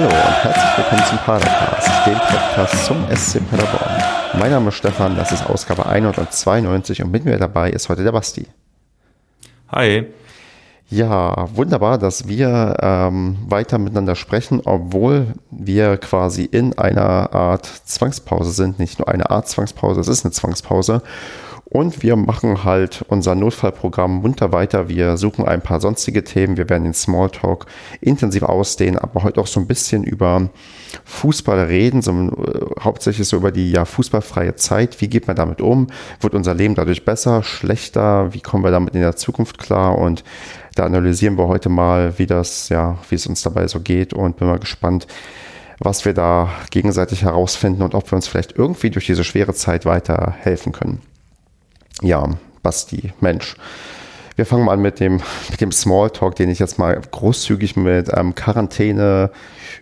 Hallo und herzlich willkommen zum Padercast, dem Podcast zum SC Paderborn. Mein Name ist Stefan, das ist Ausgabe 192 und mit mir dabei ist heute der Basti. Hi. Ja, wunderbar, dass wir ähm, weiter miteinander sprechen, obwohl wir quasi in einer Art Zwangspause sind. Nicht nur eine Art Zwangspause, es ist eine Zwangspause. Und wir machen halt unser Notfallprogramm munter weiter. Wir suchen ein paar sonstige Themen. Wir werden den Smalltalk intensiv ausdehnen, aber heute auch so ein bisschen über Fußball reden, so, äh, hauptsächlich so über die ja, fußballfreie Zeit. Wie geht man damit um? Wird unser Leben dadurch besser, schlechter? Wie kommen wir damit in der Zukunft klar? Und da analysieren wir heute mal, wie das, ja, wie es uns dabei so geht und bin mal gespannt, was wir da gegenseitig herausfinden und ob wir uns vielleicht irgendwie durch diese schwere Zeit weiter helfen können ja, Basti, Mensch. Wir fangen mal an mit dem, mit dem Smalltalk, den ich jetzt mal großzügig mit ähm, Quarantäne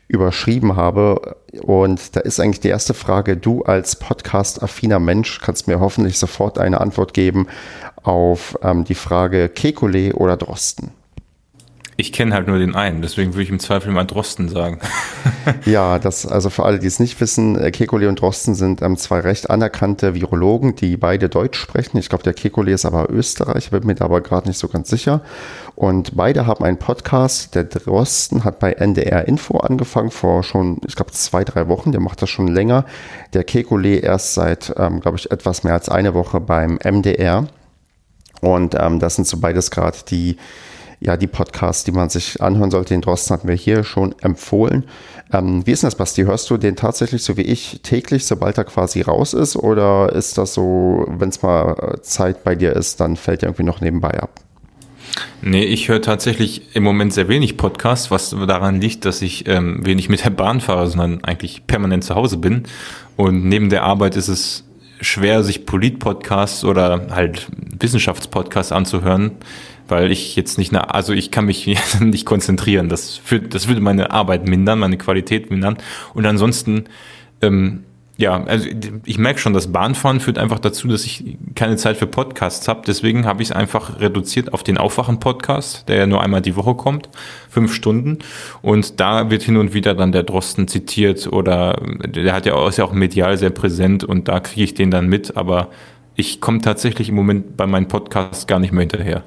überschrieben habe. Und da ist eigentlich die erste Frage, du als podcast-affiner Mensch kannst mir hoffentlich sofort eine Antwort geben auf ähm, die Frage Kekulé oder Drosten. Ich kenne halt nur den einen, deswegen würde ich im Zweifel mal Drosten sagen. ja, das, also für alle, die es nicht wissen, äh, Kekulé und Drosten sind ähm, zwei recht anerkannte Virologen, die beide Deutsch sprechen. Ich glaube, der Kekulé ist aber Österreicher, bin mir da aber gerade nicht so ganz sicher. Und beide haben einen Podcast. Der Drosten hat bei NDR Info angefangen vor schon, ich glaube, zwei, drei Wochen. Der macht das schon länger. Der Kekulé erst seit, ähm, glaube ich, etwas mehr als eine Woche beim MDR. Und ähm, das sind so beides gerade die ja, die Podcasts, die man sich anhören sollte. Den Drosten hatten wir hier schon empfohlen. Ähm, wie ist denn das, Basti? Hörst du den tatsächlich so wie ich täglich, sobald er quasi raus ist? Oder ist das so, wenn es mal Zeit bei dir ist, dann fällt er irgendwie noch nebenbei ab? Nee, ich höre tatsächlich im Moment sehr wenig Podcasts, was daran liegt, dass ich ähm, wenig mit der Bahn fahre, sondern eigentlich permanent zu Hause bin. Und neben der Arbeit ist es schwer, sich Polit-Podcasts oder halt Wissenschaftspodcasts anzuhören, weil ich jetzt nicht, eine, also ich kann mich nicht konzentrieren. Das, führt, das würde meine Arbeit mindern, meine Qualität mindern. Und ansonsten, ähm, ja, also ich merke schon, das Bahnfahren führt einfach dazu, dass ich keine Zeit für Podcasts habe. Deswegen habe ich es einfach reduziert auf den Aufwachen-Podcast, der ja nur einmal die Woche kommt, fünf Stunden. Und da wird hin und wieder dann der Drosten zitiert oder der hat ja ist ja auch medial sehr präsent und da kriege ich den dann mit. Aber ich komme tatsächlich im Moment bei meinen Podcasts gar nicht mehr hinterher.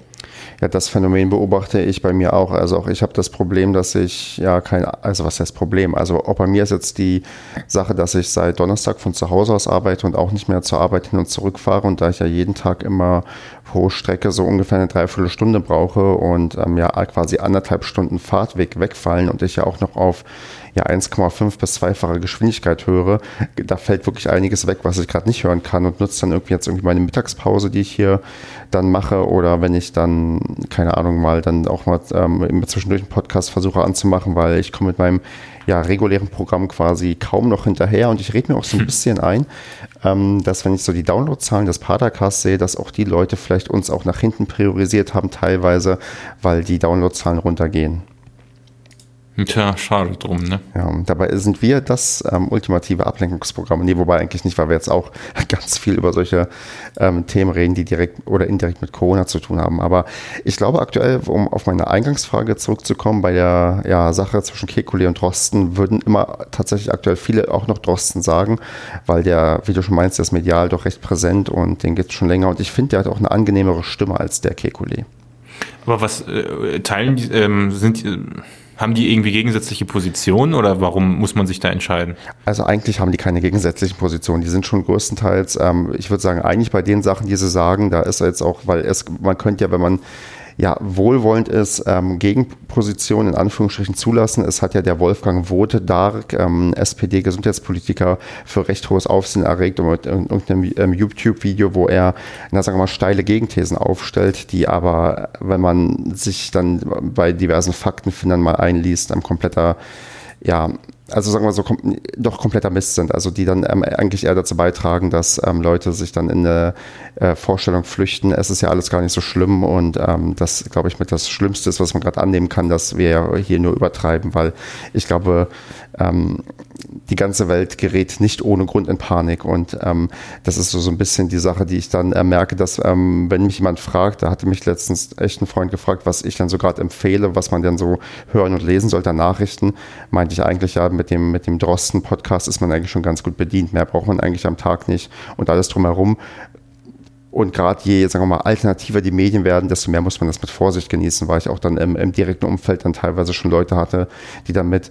Ja, das Phänomen beobachte ich bei mir auch. Also auch ich habe das Problem, dass ich ja kein, also was heißt Problem? Also auch bei mir ist jetzt die Sache, dass ich seit Donnerstag von zu Hause aus arbeite und auch nicht mehr zur Arbeit hin und zurück fahre und da ich ja jeden Tag immer pro Strecke so ungefähr eine Dreiviertelstunde brauche und ähm, ja quasi anderthalb Stunden Fahrtweg wegfallen und ich ja auch noch auf ja 1,5 bis zweifache Geschwindigkeit höre, da fällt wirklich einiges weg, was ich gerade nicht hören kann und nutze dann irgendwie jetzt irgendwie meine Mittagspause, die ich hier dann mache oder wenn ich dann, keine Ahnung, mal dann auch mal ähm, zwischendurch einen Podcast versuche anzumachen, weil ich komme mit meinem ja, regulären Programm quasi kaum noch hinterher und ich rede mir auch so ein bisschen ein, dass wenn ich so die Downloadzahlen des Padercasts sehe, dass auch die Leute vielleicht uns auch nach hinten priorisiert haben teilweise, weil die Downloadzahlen runtergehen. Tja, schade drum, ne? Ja, dabei sind wir das ähm, ultimative Ablenkungsprogramm. Nee, wobei eigentlich nicht, weil wir jetzt auch ganz viel über solche ähm, Themen reden, die direkt oder indirekt mit Corona zu tun haben. Aber ich glaube aktuell, um auf meine Eingangsfrage zurückzukommen, bei der ja, Sache zwischen Kekulé und Drosten würden immer tatsächlich aktuell viele auch noch Drosten sagen, weil der, wie du schon meinst, der ist medial doch recht präsent und den gibt es schon länger. Und ich finde, der hat auch eine angenehmere Stimme als der Kekulé. Aber was äh, teilen die, ähm, sind äh haben die irgendwie gegensätzliche Positionen oder warum muss man sich da entscheiden? Also eigentlich haben die keine gegensätzlichen Positionen. Die sind schon größtenteils, ähm, ich würde sagen, eigentlich bei den Sachen, die sie sagen, da ist jetzt auch, weil es, man könnte ja, wenn man ja, wohlwollend ist, ähm, Gegenpositionen in Anführungsstrichen zulassen. Es hat ja der Wolfgang Wote Dark, ähm, SPD-Gesundheitspolitiker, für recht hohes Aufsehen erregt und mit irgendeinem ähm, YouTube-Video, wo er, na, sagen wir mal, steile Gegenthesen aufstellt, die aber, wenn man sich dann bei diversen Faktenfindern mal einliest, ein kompletter ja, also sagen wir so, kom doch kompletter Mist sind. Also die dann ähm, eigentlich eher dazu beitragen, dass ähm, Leute sich dann in eine äh, Vorstellung flüchten. Es ist ja alles gar nicht so schlimm und ähm, das, glaube ich, mit das Schlimmste ist, was man gerade annehmen kann, dass wir hier nur übertreiben, weil ich glaube, ähm, die ganze Welt gerät nicht ohne Grund in Panik. Und ähm, das ist so, so ein bisschen die Sache, die ich dann äh, merke, dass ähm, wenn mich jemand fragt, da hatte mich letztens echt ein Freund gefragt, was ich dann so gerade empfehle, was man denn so hören und lesen sollte an Nachrichten, meinte ich eigentlich ja, mit dem, mit dem Drosten-Podcast ist man eigentlich schon ganz gut bedient. Mehr braucht man eigentlich am Tag nicht. Und alles drumherum und gerade je, sagen wir mal, alternativer die Medien werden, desto mehr muss man das mit Vorsicht genießen, weil ich auch dann im, im direkten Umfeld dann teilweise schon Leute hatte, die dann mit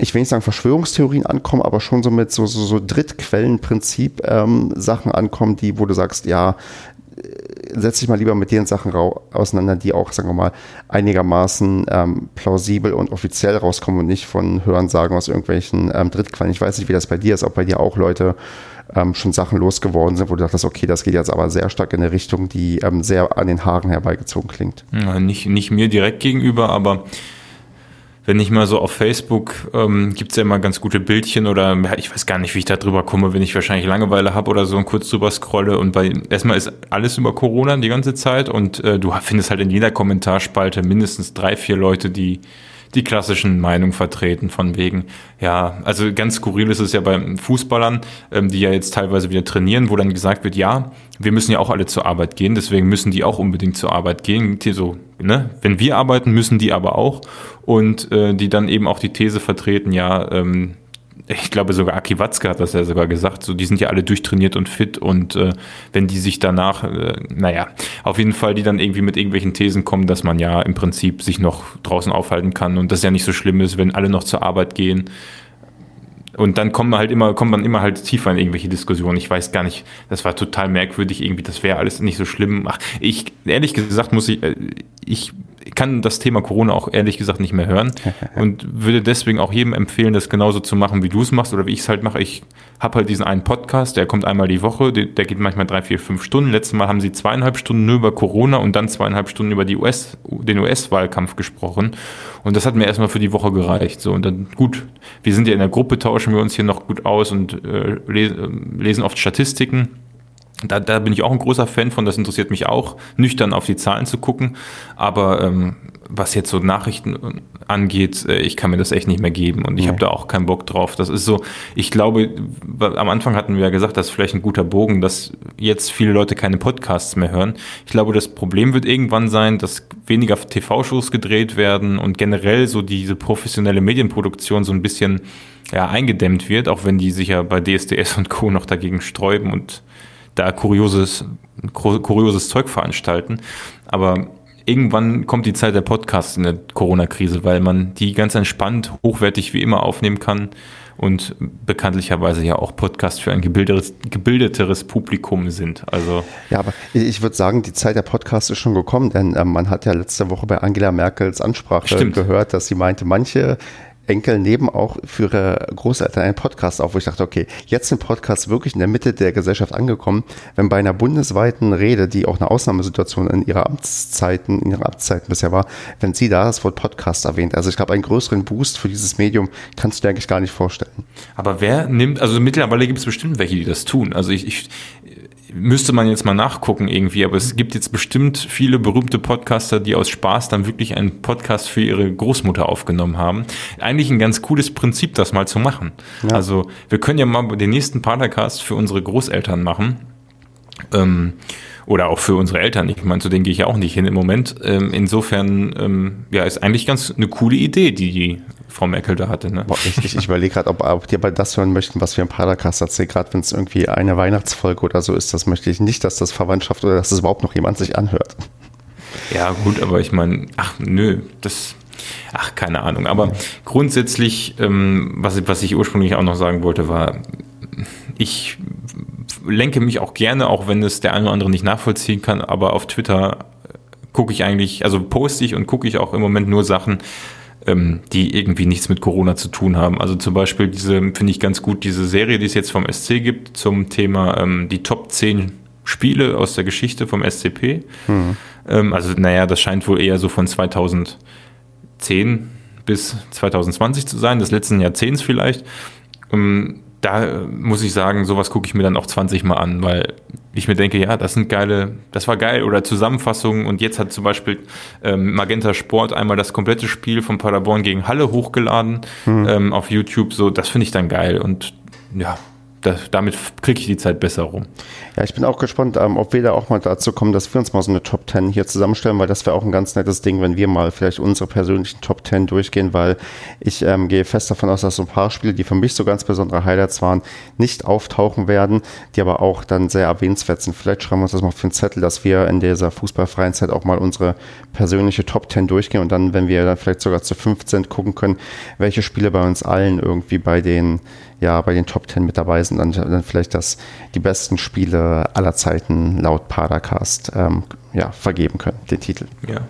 ich will nicht sagen Verschwörungstheorien ankommen, aber schon so mit so, so, so Drittquellenprinzip ähm, Sachen ankommen, die, wo du sagst, ja, äh, setz dich mal lieber mit den Sachen auseinander, die auch, sagen wir mal, einigermaßen ähm, plausibel und offiziell rauskommen und nicht von Hörensagen aus irgendwelchen ähm, Drittquellen. Ich weiß nicht, wie das bei dir ist, ob bei dir auch Leute ähm, schon Sachen losgeworden sind, wo du dachtest, okay, das geht jetzt aber sehr stark in eine Richtung, die ähm, sehr an den Haaren herbeigezogen klingt. Ja, nicht, nicht mir direkt gegenüber, aber wenn ich mal so auf Facebook ähm, gibt ja immer ganz gute Bildchen oder ich weiß gar nicht, wie ich da drüber komme, wenn ich wahrscheinlich Langeweile habe oder so und kurz drüber scrolle und bei erstmal ist alles über Corona die ganze Zeit und äh, du findest halt in jeder Kommentarspalte mindestens drei, vier Leute, die die klassischen Meinungen vertreten, von wegen, ja, also ganz skurril ist es ja bei Fußballern, ähm, die ja jetzt teilweise wieder trainieren, wo dann gesagt wird, ja, wir müssen ja auch alle zur Arbeit gehen, deswegen müssen die auch unbedingt zur Arbeit gehen. So, ne? Wenn wir arbeiten, müssen die aber auch. Und äh, die dann eben auch die These vertreten, ja, ähm, ich glaube sogar Aki Watzke hat das ja sogar gesagt, so die sind ja alle durchtrainiert und fit und äh, wenn die sich danach, äh, naja, auf jeden Fall die dann irgendwie mit irgendwelchen Thesen kommen, dass man ja im Prinzip sich noch draußen aufhalten kann und das ja nicht so schlimm ist, wenn alle noch zur Arbeit gehen. Und dann kommt man halt immer, kommt man immer halt tiefer in irgendwelche Diskussionen. Ich weiß gar nicht, das war total merkwürdig irgendwie, das wäre alles nicht so schlimm. Ach, ich, ehrlich gesagt muss ich, äh, ich kann das Thema Corona auch ehrlich gesagt nicht mehr hören und würde deswegen auch jedem empfehlen, das genauso zu machen, wie du es machst oder wie ich es halt mache. Ich habe halt diesen einen Podcast, der kommt einmal die Woche, der, der, geht manchmal drei, vier, fünf Stunden. Letztes Mal haben sie zweieinhalb Stunden nur über Corona und dann zweieinhalb Stunden über die US, den US-Wahlkampf gesprochen. Und das hat mir erstmal für die Woche gereicht. So, und dann gut, wir sind ja in der Gruppe, tauschen wir uns hier noch gut aus und äh, lesen oft Statistiken. Da, da bin ich auch ein großer Fan von, das interessiert mich auch, nüchtern auf die Zahlen zu gucken. Aber ähm, was jetzt so Nachrichten angeht, äh, ich kann mir das echt nicht mehr geben und ich ja. habe da auch keinen Bock drauf. Das ist so, ich glaube, am Anfang hatten wir ja gesagt, das ist vielleicht ein guter Bogen, dass jetzt viele Leute keine Podcasts mehr hören. Ich glaube, das Problem wird irgendwann sein, dass weniger TV-Shows gedreht werden und generell so diese professionelle Medienproduktion so ein bisschen ja, eingedämmt wird, auch wenn die sich ja bei DSDS und Co. noch dagegen sträuben und da kurioses, kurioses Zeug veranstalten. Aber irgendwann kommt die Zeit der Podcasts in der Corona-Krise, weil man die ganz entspannt, hochwertig wie immer aufnehmen kann und bekanntlicherweise ja auch Podcasts für ein gebildeteres, gebildeteres Publikum sind. Also ja, aber ich würde sagen, die Zeit der Podcasts ist schon gekommen, denn äh, man hat ja letzte Woche bei Angela Merkels Ansprache Stimmt. gehört, dass sie meinte, manche Enkel nehmen auch für ihre Großeltern einen Podcast auf, wo ich dachte, okay, jetzt sind Podcasts wirklich in der Mitte der Gesellschaft angekommen. Wenn bei einer bundesweiten Rede, die auch eine Ausnahmesituation in ihrer Amtszeiten, in ihrer Amtszeiten bisher war, wenn sie da das Wort Podcast erwähnt. Also ich glaube, einen größeren Boost für dieses Medium kannst du dir eigentlich gar nicht vorstellen. Aber wer nimmt, also mittlerweile gibt es bestimmt welche, die das tun. Also ich, ich müsste man jetzt mal nachgucken irgendwie, aber es gibt jetzt bestimmt viele berühmte Podcaster, die aus Spaß dann wirklich einen Podcast für ihre Großmutter aufgenommen haben. Eigentlich ein ganz cooles Prinzip, das mal zu machen. Ja. Also wir können ja mal den nächsten Podcast für unsere Großeltern machen. Ähm, oder auch für unsere Eltern. Ich meine, zu denen gehe ich ja auch nicht hin im Moment. Ähm, insofern, ähm, ja, ist eigentlich ganz eine coole Idee, die die Frau Merkel da hatte. Ne? Boah, ich, ich, ich überlege gerade, ob, ob die bei das hören möchten, was wir im Paracast erzählen. Gerade wenn es irgendwie eine Weihnachtsfolge oder so ist, das möchte ich nicht, dass das Verwandtschaft oder dass es überhaupt noch jemand sich anhört. Ja, gut, aber ich meine, ach nö, das, ach, keine Ahnung. Aber grundsätzlich, ähm, was, was ich ursprünglich auch noch sagen wollte, war, ich lenke mich auch gerne, auch wenn es der eine oder andere nicht nachvollziehen kann, aber auf Twitter gucke ich eigentlich, also poste ich und gucke ich auch im Moment nur Sachen, ähm, die irgendwie nichts mit Corona zu tun haben. Also zum Beispiel diese, finde ich ganz gut, diese Serie, die es jetzt vom SC gibt, zum Thema ähm, die Top 10 Spiele aus der Geschichte vom SCP. Mhm. Ähm, also, naja, das scheint wohl eher so von 2010 bis 2020 zu sein, des letzten Jahrzehnts vielleicht. Ähm, da muss ich sagen, sowas gucke ich mir dann auch 20 Mal an, weil ich mir denke, ja, das sind geile, das war geil. Oder Zusammenfassungen und jetzt hat zum Beispiel ähm, Magenta Sport einmal das komplette Spiel von Paderborn gegen Halle hochgeladen hm. ähm, auf YouTube, so das finde ich dann geil. Und ja, das, damit kriege ich die Zeit besser rum. Ja, ich bin auch gespannt, ähm, ob wir da auch mal dazu kommen, dass wir uns mal so eine Top 10 hier zusammenstellen, weil das wäre auch ein ganz nettes Ding, wenn wir mal vielleicht unsere persönlichen Top 10 durchgehen, weil ich ähm, gehe fest davon aus, dass so ein paar Spiele, die für mich so ganz besondere Highlights waren, nicht auftauchen werden, die aber auch dann sehr erwähnenswert sind. Vielleicht schreiben wir uns das mal für einen Zettel, dass wir in dieser fußballfreien Zeit auch mal unsere persönliche Top 10 durchgehen und dann, wenn wir dann vielleicht sogar zu 15 gucken können, welche Spiele bei uns allen irgendwie bei den ja bei den Top Ten mit dabei sind, dann, dann vielleicht das die besten Spiele aller Zeiten laut Padercast ähm, ja, vergeben können, den Titel. Ja.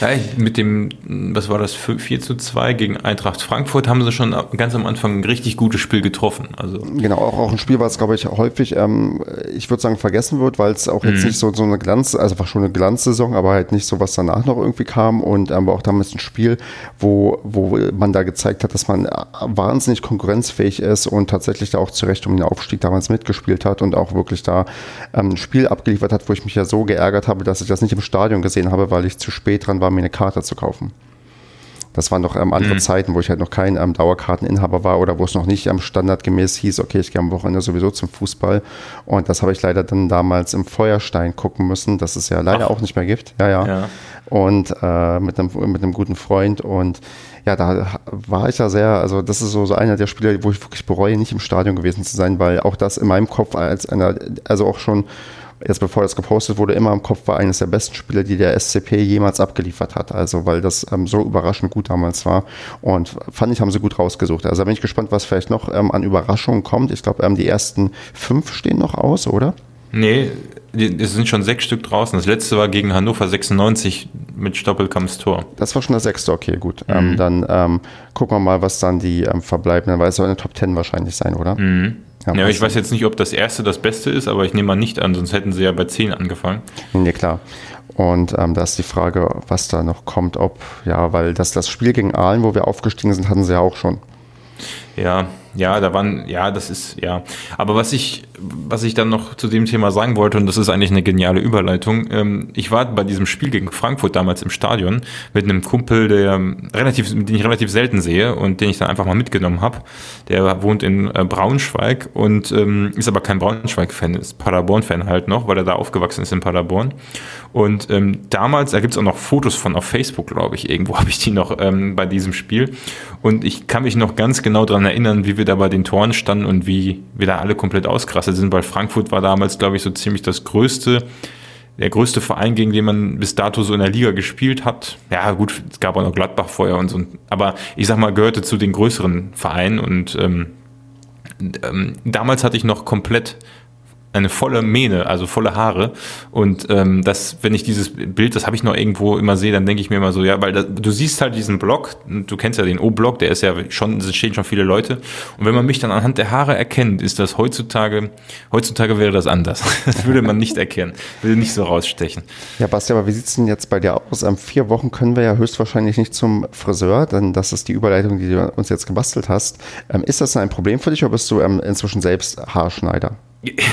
Ja, mit dem, was war das, 4 zu 2 gegen Eintracht Frankfurt haben sie schon ganz am Anfang ein richtig gutes Spiel getroffen. Also genau, auch, auch ein Spiel, was, glaube ich, häufig, ähm, ich würde sagen, vergessen wird, weil es auch jetzt mhm. nicht so, so eine Glanz, also einfach schon eine Glanzsaison, aber halt nicht so, was danach noch irgendwie kam. Und ähm, auch damals ein Spiel, wo, wo man da gezeigt hat, dass man wahnsinnig konkurrenzfähig ist und tatsächlich da auch zu Recht um den Aufstieg damals mitgespielt hat und auch wirklich da ähm, ein Spiel abgeliefert hat, wo ich mich ja so geärgert habe, dass ich das nicht im Stadion gesehen habe, weil ich zu spät dran war, mir eine Karte zu kaufen. Das waren noch ähm, andere mhm. Zeiten, wo ich halt noch kein ähm, Dauerkarteninhaber war oder wo es noch nicht ähm, standardgemäß hieß, okay, ich gehe am Wochenende sowieso zum Fußball. Und das habe ich leider dann damals im Feuerstein gucken müssen, das es ja leider Ach. auch nicht mehr gibt. Ja, ja. ja. Und äh, mit, einem, mit einem guten Freund. Und ja, da war ich ja sehr, also das ist so, so einer der Spiele, wo ich wirklich bereue, nicht im Stadion gewesen zu sein, weil auch das in meinem Kopf als einer, also auch schon jetzt bevor das gepostet wurde, immer im Kopf war eines der besten Spiele, die der SCP jemals abgeliefert hat. Also weil das ähm, so überraschend gut damals war. Und fand ich, haben sie gut rausgesucht. Also da bin ich gespannt, was vielleicht noch ähm, an Überraschungen kommt. Ich glaube, ähm, die ersten fünf stehen noch aus, oder? Nee, es sind schon sechs Stück draußen. Das letzte war gegen Hannover 96 mit Stoppelkamps Tor. Das war schon das sechste, okay, gut. Ähm, mhm. dann ähm, gucken wir mal, was dann die ähm, verbleibenden, weil es soll eine Top 10 wahrscheinlich sein, oder? Mhm. Ja, ja ich weiß jetzt nicht, ob das erste das Beste ist, aber ich nehme mal nicht an, sonst hätten sie ja bei 10 angefangen. Nee, klar. Und ähm, da ist die Frage, was da noch kommt, ob, ja, weil das, das Spiel gegen Aalen, wo wir aufgestiegen sind, hatten sie ja auch schon. Ja, ja, da waren, ja, das ist, ja. Aber was ich, was ich dann noch zu dem Thema sagen wollte, und das ist eigentlich eine geniale Überleitung, ähm, ich war bei diesem Spiel gegen Frankfurt damals im Stadion mit einem Kumpel, der relativ, den ich relativ selten sehe und den ich dann einfach mal mitgenommen habe. Der wohnt in äh, Braunschweig und ähm, ist aber kein Braunschweig-Fan, ist Paderborn-Fan halt noch, weil er da aufgewachsen ist in Paderborn. Und ähm, damals, da gibt's auch noch Fotos von auf Facebook, glaube ich, irgendwo habe ich die noch ähm, bei diesem Spiel. Und ich kann mich noch ganz genau dran erinnern, wie wir da bei den Toren standen und wie wir da alle komplett ausgerastet sind, weil Frankfurt war damals, glaube ich, so ziemlich das größte, der größte Verein, gegen den man bis dato so in der Liga gespielt hat. Ja, gut, es gab auch noch Gladbach vorher und so. Aber ich sag mal, gehörte zu den größeren Vereinen und ähm, ähm, damals hatte ich noch komplett eine volle Mähne, also volle Haare. Und ähm, das, wenn ich dieses Bild, das habe ich noch irgendwo immer sehe, dann denke ich mir immer so, ja, weil das, du siehst halt diesen Block, du kennst ja den O-Block, der ist ja schon, es stehen schon viele Leute. Und wenn man mich dann anhand der Haare erkennt, ist das heutzutage, heutzutage wäre das anders. Das würde man nicht erkennen, würde nicht so rausstechen. Ja, Basti, aber wie sieht denn jetzt bei dir aus? Am vier Wochen können wir ja höchstwahrscheinlich nicht zum Friseur, denn das ist die Überleitung, die du uns jetzt gebastelt hast. Ähm, ist das ein Problem für dich oder bist du ähm, inzwischen selbst Haarschneider?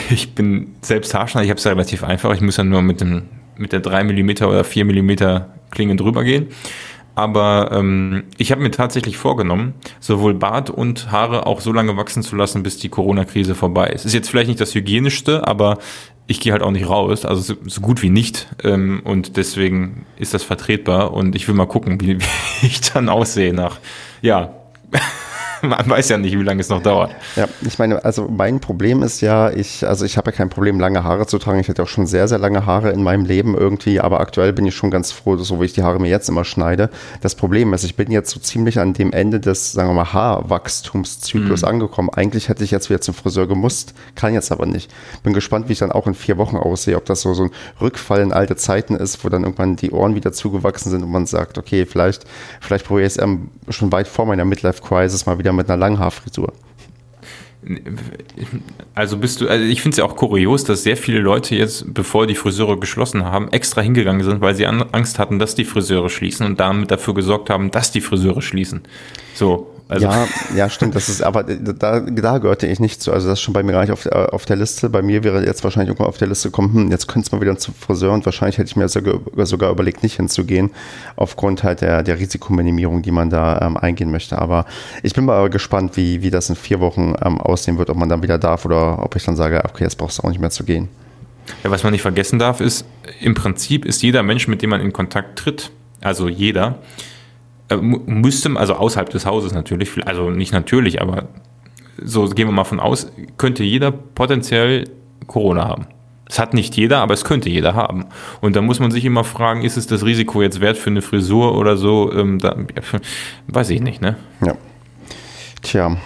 Ich bin selbst Haarschneider, ich habe es relativ einfach. Ich muss ja nur mit, dem, mit der 3 mm oder 4 mm Klinge drüber gehen. Aber ähm, ich habe mir tatsächlich vorgenommen, sowohl Bart und Haare auch so lange wachsen zu lassen, bis die Corona-Krise vorbei ist. Ist jetzt vielleicht nicht das Hygienischste, aber ich gehe halt auch nicht raus, also so, so gut wie nicht. Ähm, und deswegen ist das vertretbar und ich will mal gucken, wie, wie ich dann aussehe nach, ja, man weiß ja nicht, wie lange es noch dauert. Ja, ich meine, also mein Problem ist ja, ich, also ich habe ja kein Problem, lange Haare zu tragen. Ich hatte auch schon sehr, sehr lange Haare in meinem Leben irgendwie, aber aktuell bin ich schon ganz froh, so wie ich die Haare mir jetzt immer schneide. Das Problem ist, ich bin jetzt so ziemlich an dem Ende des, sagen wir mal, Haarwachstumszyklus mhm. angekommen. Eigentlich hätte ich jetzt wieder zum Friseur gemusst, kann jetzt aber nicht. Bin gespannt, wie ich dann auch in vier Wochen aussehe, ob das so, so ein Rückfall in alte Zeiten ist, wo dann irgendwann die Ohren wieder zugewachsen sind und man sagt, okay, vielleicht, vielleicht probiere ich es ähm, schon weit vor meiner Midlife-Crisis mal wieder mit einer Langhaarfrisur. Also bist du, also ich finde es ja auch kurios, dass sehr viele Leute jetzt, bevor die Friseure geschlossen haben, extra hingegangen sind, weil sie Angst hatten, dass die Friseure schließen und damit dafür gesorgt haben, dass die Friseure schließen. So. Also. Ja, ja, stimmt. Das ist, aber da, da gehörte ich nicht zu. Also das ist schon bei mir gar nicht auf, auf der Liste. Bei mir wäre jetzt wahrscheinlich irgendwann auf der Liste kommen, hm, jetzt könnte es mal wieder zum Friseur und wahrscheinlich hätte ich mir sogar, sogar überlegt, nicht hinzugehen, aufgrund halt der, der Risikominimierung, die man da ähm, eingehen möchte. Aber ich bin mal gespannt, wie, wie das in vier Wochen ähm, aussehen wird, ob man dann wieder darf oder ob ich dann sage, okay, jetzt brauchst du auch nicht mehr zu gehen. Ja, was man nicht vergessen darf, ist, im Prinzip ist jeder Mensch, mit dem man in Kontakt tritt, also jeder, äh, müsste, also außerhalb des Hauses natürlich, also nicht natürlich, aber so gehen wir mal von aus, könnte jeder potenziell Corona haben. Es hat nicht jeder, aber es könnte jeder haben. Und da muss man sich immer fragen, ist es das Risiko jetzt wert für eine Frisur oder so? Ähm, da, weiß ich nicht, ne? Ja. Tja,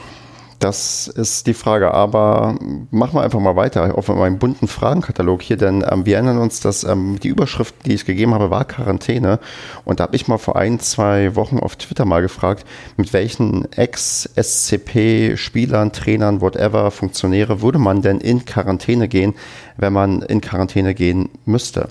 das ist die Frage, aber machen wir einfach mal weiter auf meinem bunten Fragenkatalog hier, denn ähm, wir erinnern uns, dass ähm, die Überschrift, die ich gegeben habe, war Quarantäne. Und da habe ich mal vor ein, zwei Wochen auf Twitter mal gefragt, mit welchen Ex-SCP-Spielern, Trainern, whatever, Funktionäre würde man denn in Quarantäne gehen, wenn man in Quarantäne gehen müsste.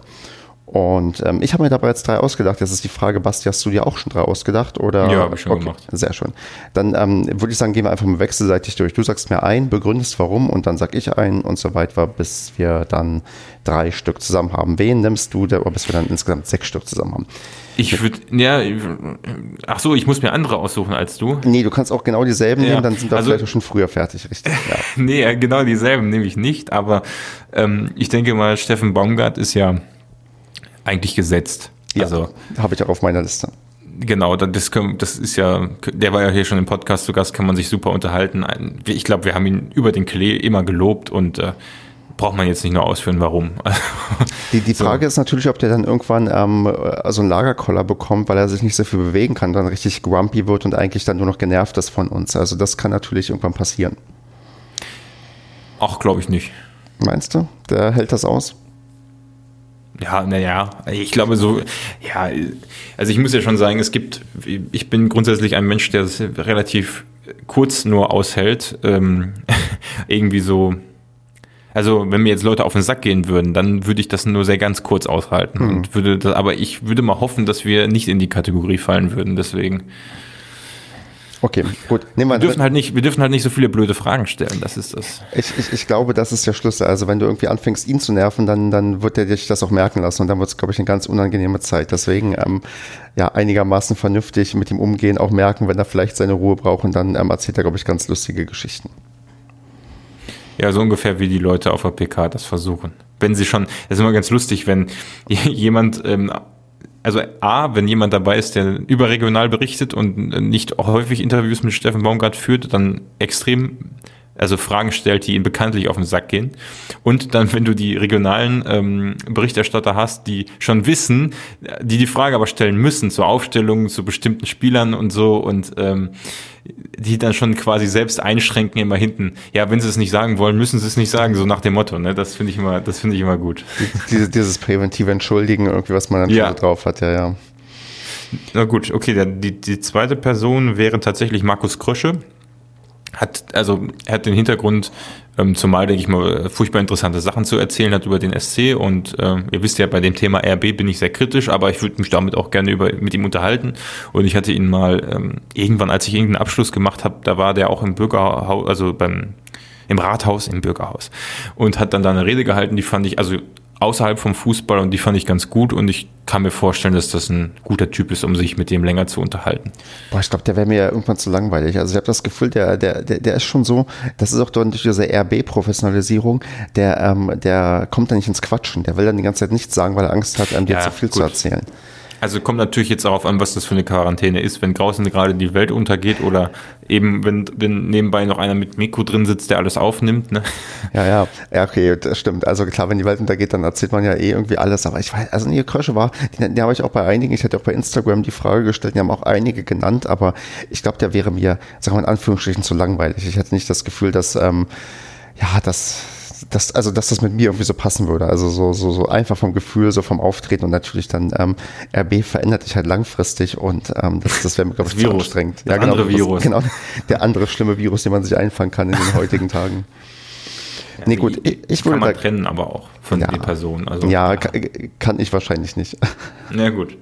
Und ähm, ich habe mir dabei jetzt drei ausgedacht. Jetzt ist die Frage, Basti, hast du dir auch schon drei ausgedacht? Oder? Ja, habe ich schon okay, gemacht. Sehr schön. Dann ähm, würde ich sagen, gehen wir einfach mal wechselseitig durch. Du sagst mir ein, begründest warum und dann sag ich ein und so weiter, bis wir dann drei Stück zusammen haben. Wen nimmst du, oder bis wir dann insgesamt sechs Stück zusammen haben? Ich würde, ja, ach so, ich muss mir andere aussuchen als du. Nee, du kannst auch genau dieselben ja, nehmen, dann sind wir also, vielleicht schon früher fertig, richtig? Ja. nee, genau dieselben nehme ich nicht, aber ähm, ich denke mal, Steffen Baumgart ist ja eigentlich gesetzt. Ja, also habe ich auch auf meiner Liste. Genau, das, das ist ja, der war ja hier schon im Podcast zu Gast, kann man sich super unterhalten. Ich glaube, wir haben ihn über den Klee immer gelobt und äh, braucht man jetzt nicht nur ausführen, warum. die, die Frage so. ist natürlich, ob der dann irgendwann ähm, also einen Lagerkoller bekommt, weil er sich nicht so viel bewegen kann, dann richtig grumpy wird und eigentlich dann nur noch genervt ist von uns. Also das kann natürlich irgendwann passieren. Ach, glaube ich nicht. Meinst du? Der hält das aus? Ja, naja, ich glaube so, ja, also ich muss ja schon sagen, es gibt, ich bin grundsätzlich ein Mensch, der es relativ kurz nur aushält, ähm, irgendwie so, also wenn mir jetzt Leute auf den Sack gehen würden, dann würde ich das nur sehr ganz kurz aushalten hm. und würde das, aber ich würde mal hoffen, dass wir nicht in die Kategorie fallen würden, deswegen. Okay, gut. Nehmen wir, wir, dürfen halt nicht, wir dürfen halt nicht so viele blöde Fragen stellen, das ist das. Ich, ich, ich glaube, das ist der Schlüssel. Also wenn du irgendwie anfängst, ihn zu nerven, dann, dann wird er dich das auch merken lassen und dann wird es, glaube ich, eine ganz unangenehme Zeit. Deswegen ähm, ja einigermaßen vernünftig mit ihm umgehen, auch merken, wenn er vielleicht seine Ruhe braucht und dann ähm, erzählt er, glaube ich, ganz lustige Geschichten. Ja, so ungefähr wie die Leute auf der PK das versuchen. Wenn sie schon, das ist immer ganz lustig, wenn jemand ähm, also A, wenn jemand dabei ist, der überregional berichtet und nicht häufig Interviews mit Steffen Baumgart führt, dann extrem also Fragen stellt, die ihm bekanntlich auf den Sack gehen. Und dann, wenn du die regionalen ähm, Berichterstatter hast, die schon wissen, die die Frage aber stellen müssen zur Aufstellung, zu bestimmten Spielern und so und ähm, die dann schon quasi selbst einschränken immer hinten. Ja, wenn sie es nicht sagen wollen, müssen sie es nicht sagen, so nach dem Motto. Ne? Das finde ich immer, das finde ich immer gut. Dieses, dieses präventive Entschuldigen, irgendwie, was man dann ja. schon drauf hat, ja, ja. Na gut, okay, die, die zweite Person wäre tatsächlich Markus Krösche hat, also hat den Hintergrund, ähm, zumal, denke ich mal, furchtbar interessante Sachen zu erzählen hat über den SC und äh, ihr wisst ja, bei dem Thema RB bin ich sehr kritisch, aber ich würde mich damit auch gerne über, mit ihm unterhalten. Und ich hatte ihn mal ähm, irgendwann, als ich irgendeinen Abschluss gemacht habe, da war der auch im Bürgerhaus, also beim im Rathaus, im Bürgerhaus. Und hat dann da eine Rede gehalten, die fand ich, also außerhalb vom Fußball und die fand ich ganz gut und ich kann mir vorstellen, dass das ein guter Typ ist, um sich mit dem länger zu unterhalten. Boah, ich glaube, der wäre mir ja irgendwann zu langweilig. Also ich habe das Gefühl, der, der, der, der ist schon so, das ist auch durch diese RB-Professionalisierung, der, ähm, der kommt da nicht ins Quatschen. Der will dann die ganze Zeit nichts sagen, weil er Angst hat, ähm, dir ja, zu viel gut. zu erzählen. Also kommt natürlich jetzt darauf an, was das für eine Quarantäne ist. Wenn draußen gerade die Welt untergeht oder eben, wenn, wenn nebenbei noch einer mit Mikro drin sitzt, der alles aufnimmt. Ne? Ja, ja, ja, okay, das stimmt. Also klar, wenn die Welt untergeht, dann erzählt man ja eh irgendwie alles. Aber ich weiß, also nee, Krösche war, die, die habe ich auch bei einigen, ich hatte auch bei Instagram die Frage gestellt, die haben auch einige genannt, aber ich glaube, der wäre mir, sagen wir in Anführungsstrichen, zu langweilig. Ich hatte nicht das Gefühl, dass, ähm, ja, das dass, also, dass das mit mir irgendwie so passen würde. Also so, so, so einfach vom Gefühl, so vom Auftreten und natürlich dann ähm, RB verändert sich halt langfristig und ähm, das, das wäre mir, glaube ich, zu anstrengend. Der ja, genau, andere Virus. Genau, der andere schlimme Virus, den man sich einfangen kann in den heutigen Tagen. Nee, gut, ich, ich kann würde man da, trennen, aber auch von Ja. den Personen. Also, ja, kann, kann ich wahrscheinlich nicht. ja, gut.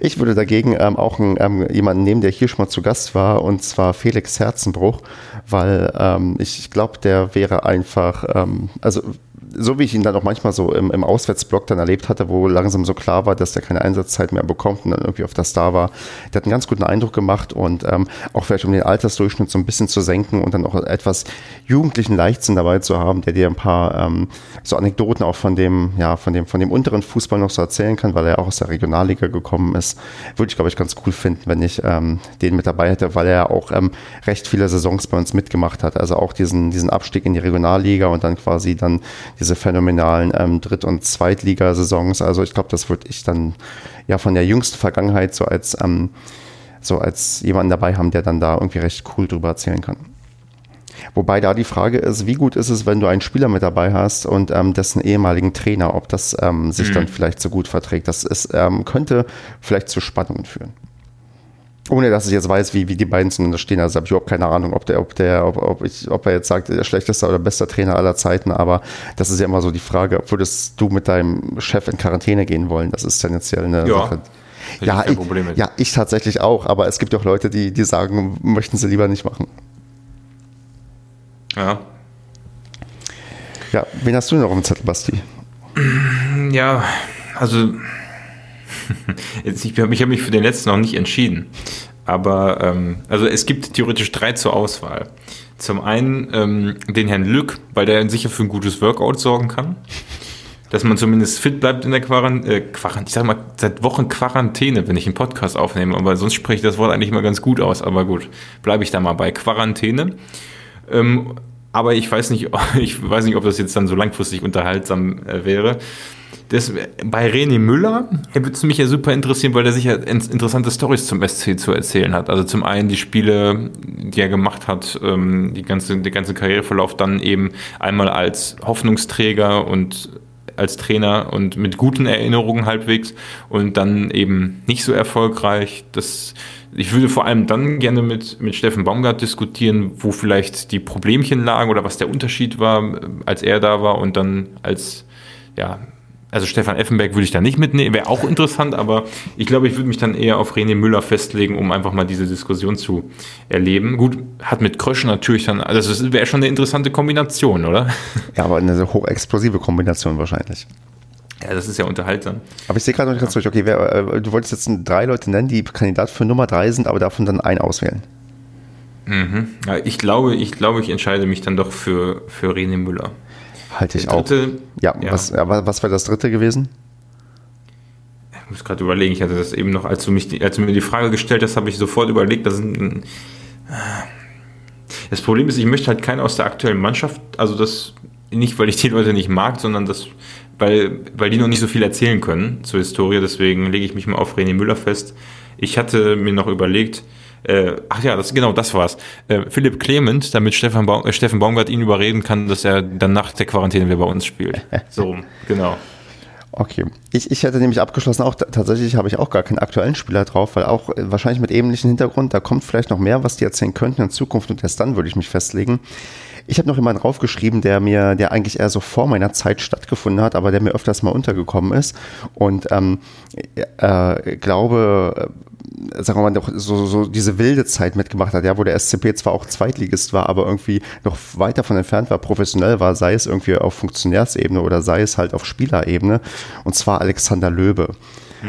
Ich würde dagegen ähm, auch einen, ähm, jemanden nehmen, der hier schon mal zu Gast war, und zwar Felix Herzenbruch, weil ähm, ich glaube, der wäre einfach, ähm, also so wie ich ihn dann auch manchmal so im, im Auswärtsblock dann erlebt hatte, wo langsam so klar war, dass der keine Einsatzzeit mehr bekommt und dann irgendwie auf das da war, der hat einen ganz guten Eindruck gemacht und ähm, auch vielleicht um den Altersdurchschnitt so ein bisschen zu senken und dann auch etwas jugendlichen Leichtsinn dabei zu haben, der dir ein paar ähm, so Anekdoten auch von dem, ja, von dem, von dem unteren Fußball noch so erzählen kann, weil er auch aus der Regionalliga gekommen ist. Würde ich, glaube ich, ganz cool finden, wenn ich ähm, den mit dabei hätte, weil er auch ähm, recht viele Saisons bei uns mitgemacht hat. Also auch diesen, diesen Abstieg in die Regionalliga und dann quasi dann diese phänomenalen ähm, Dritt- und Zweitligasaisons. Also ich glaube, das würde ich dann ja von der jüngsten Vergangenheit so als, ähm, so als jemanden dabei haben, der dann da irgendwie recht cool drüber erzählen kann. Wobei da die Frage ist, wie gut ist es, wenn du einen Spieler mit dabei hast und ähm, dessen ehemaligen Trainer, ob das ähm, sich dann vielleicht so gut verträgt. Das ist, ähm, könnte vielleicht zu Spannungen führen. Ohne dass ich jetzt weiß, wie, wie die beiden zueinander stehen. Also habe ich überhaupt keine Ahnung, ob der, ob der, ob, ob, ich, ob er jetzt sagt, der schlechteste oder bester Trainer aller Zeiten, aber das ist ja immer so die Frage, ob würdest du mit deinem Chef in Quarantäne gehen wollen? Das ist tendenziell eine Ja. Sache. Ja, ich ja, ich tatsächlich auch, aber es gibt auch Leute, die, die sagen, möchten sie lieber nicht machen. Ja. Ja, wen hast du denn noch im Zettel, Basti? Ja, also jetzt, ich habe ich hab mich für den letzten noch nicht entschieden. Aber ähm, also es gibt theoretisch drei zur Auswahl. Zum einen ähm, den Herrn Lück, weil der sicher für ein gutes Workout sorgen kann. Dass man zumindest fit bleibt in der Quarantäne, äh, Quarant ich sag mal, seit Wochen Quarantäne, wenn ich einen Podcast aufnehme, aber sonst spreche ich das Wort eigentlich immer ganz gut aus, aber gut, bleibe ich da mal bei Quarantäne. Ähm, aber ich weiß nicht, ich weiß nicht, ob das jetzt dann so langfristig unterhaltsam äh, wäre. Das, bei René Müller würde es mich ja super interessieren, weil der sicher in- interessante Stories zum SC zu erzählen hat. Also zum einen die Spiele, die er gemacht hat, ähm, die ganze, der ganze Karriereverlauf dann eben einmal als Hoffnungsträger und als Trainer und mit guten Erinnerungen halbwegs und dann eben nicht so erfolgreich. Das, ich würde vor allem dann gerne mit, mit Steffen Baumgart diskutieren, wo vielleicht die Problemchen lagen oder was der Unterschied war, als er da war und dann als, ja, also Stefan Effenberg würde ich da nicht mitnehmen, wäre auch interessant, aber ich glaube, ich würde mich dann eher auf René Müller festlegen, um einfach mal diese Diskussion zu erleben. Gut, hat mit Krösch natürlich dann, also das wäre schon eine interessante Kombination, oder? Ja, aber eine hochexplosive Kombination wahrscheinlich. Ja, das ist ja unterhaltsam. Aber ich sehe gerade noch nicht ganz durch. Okay, wer, äh, du wolltest jetzt drei Leute nennen, die Kandidat für Nummer drei sind, aber davon dann einen auswählen. Ja, ich glaube, ich glaube, ich entscheide mich dann doch für, für René Müller. Halte ich auch. Ja, ja. Was, was wäre das dritte gewesen? ich muss gerade überlegen, ich hatte das eben noch, als du, mich, als du mir die Frage gestellt hast, habe ich sofort überlegt, das sind, das Problem ist, ich möchte halt keinen aus der aktuellen Mannschaft, also das nicht, weil ich die Leute nicht mag, sondern das, weil, weil die noch nicht so viel erzählen können zur Historie, deswegen lege ich mich mal auf René Müller fest. Ich hatte mir noch überlegt, äh, ach ja, das, genau, das war's. Äh, Philipp Clement, damit Stefan, Baum, äh, Steffen Baumgart ihn überreden kann, dass er dann nach der Quarantäne wieder bei uns spielt. So genau. Okay. Ich, ich hätte nämlich abgeschlossen, auch tatsächlich habe ich auch gar keinen aktuellen Spieler drauf, weil auch äh, wahrscheinlich mit ähnlichem Hintergrund, da kommt vielleicht noch mehr, was die erzählen könnten in Zukunft und erst dann würde ich mich festlegen. Ich habe noch jemanden draufgeschrieben, der mir, der eigentlich eher so vor meiner Zeit stattgefunden hat, aber der mir öfters mal untergekommen ist. Und ähm, äh, glaube, äh, sagen wir mal, doch so, so diese wilde Zeit mitgemacht hat, ja, wo der SCP zwar auch Zweitligist war, aber irgendwie noch weit davon entfernt war, professionell war, sei es irgendwie auf Funktionärsebene oder sei es halt auf Spielerebene. Und zwar Alexander Löbe.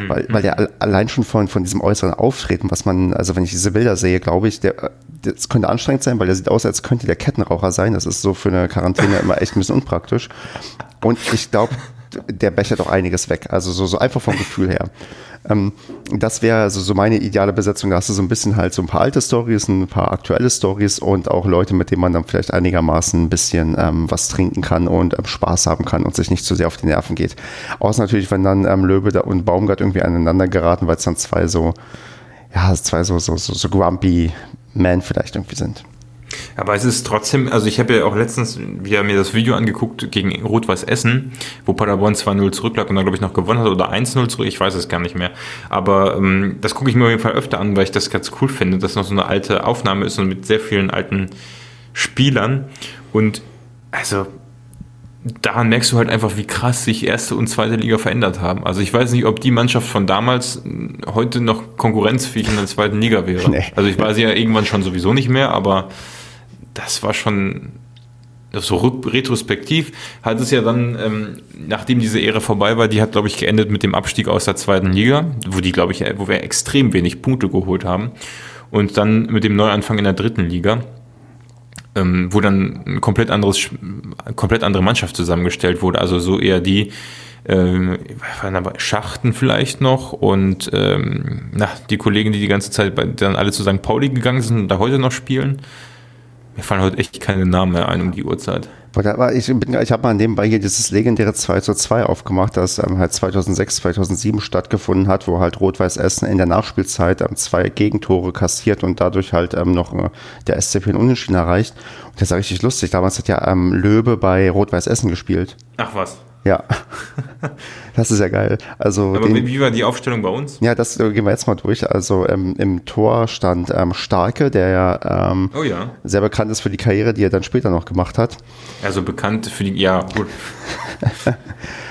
Weil, weil der al- allein schon von, von diesem äußeren Auftreten, was man, also wenn ich diese Bilder sehe, glaube ich, der, das könnte anstrengend sein, weil der sieht aus, als könnte der Kettenraucher sein. Das ist so für eine Quarantäne immer echt ein bisschen unpraktisch. Und ich glaube, der bechert auch einiges weg. Also so, so einfach vom Gefühl her. Ähm, das wäre also so meine ideale Besetzung. Da hast du so ein bisschen halt so ein paar alte Stories, ein paar aktuelle Stories und auch Leute, mit denen man dann vielleicht einigermaßen ein bisschen ähm, was trinken kann und ähm, Spaß haben kann und sich nicht zu sehr auf die Nerven geht. Außer natürlich, wenn dann ähm, Löwe und Baumgart irgendwie aneinander geraten, weil es dann zwei so, ja, zwei so, so, so, so grumpy Men vielleicht irgendwie sind. Aber es ist trotzdem, also ich habe ja auch letztens wieder mir das Video angeguckt gegen Rot-Weiß Essen, wo Paderborn 2-0 zurücklag und dann, glaube ich, noch gewonnen hat oder 1-0 zurück, ich weiß es gar nicht mehr. Aber ähm, das gucke ich mir auf jeden Fall öfter an, weil ich das ganz cool finde, dass noch so eine alte Aufnahme ist und mit sehr vielen alten Spielern. Und also daran merkst du halt einfach, wie krass sich erste und zweite Liga verändert haben. Also ich weiß nicht, ob die Mannschaft von damals heute noch konkurrenzfähig in der zweiten Liga wäre. Nee. Also ich weiß ja irgendwann schon sowieso nicht mehr, aber das war schon so retrospektiv hat es ja dann, ähm, nachdem diese Ehre vorbei war, die hat, glaube ich, geendet mit dem Abstieg aus der zweiten Liga, wo die, glaube ich, wo wir extrem wenig Punkte geholt haben. Und dann mit dem Neuanfang in der dritten Liga ähm, wo dann ein komplett anderes, komplett andere Mannschaft zusammengestellt wurde. Also so eher die äh, Schachten vielleicht noch und ähm, na, die Kollegen, die die ganze Zeit bei, dann alle zu St. Pauli gegangen sind und da heute noch spielen. Mir fallen heute echt keine Namen mehr ein um die Uhrzeit. Ich, ich habe mal nebenbei hier dieses legendäre 2 zu 2 aufgemacht, das ähm, halt 2006, 2007 stattgefunden hat, wo halt Rot-Weiß Essen in der Nachspielzeit ähm, zwei Gegentore kassiert und dadurch halt ähm, noch äh, der SCP in Unentschieden erreicht. Und das ist ja richtig lustig. Damals hat ja ähm, Löwe bei Rot-Weiß Essen gespielt. Ach was. Ja, das ist ja geil. Also Aber den, wie war die Aufstellung bei uns? Ja, das gehen wir jetzt mal durch. Also ähm, im Tor stand ähm, Starke, der ja, ähm, oh ja sehr bekannt ist für die Karriere, die er dann später noch gemacht hat. Also bekannt für die, ja, gut.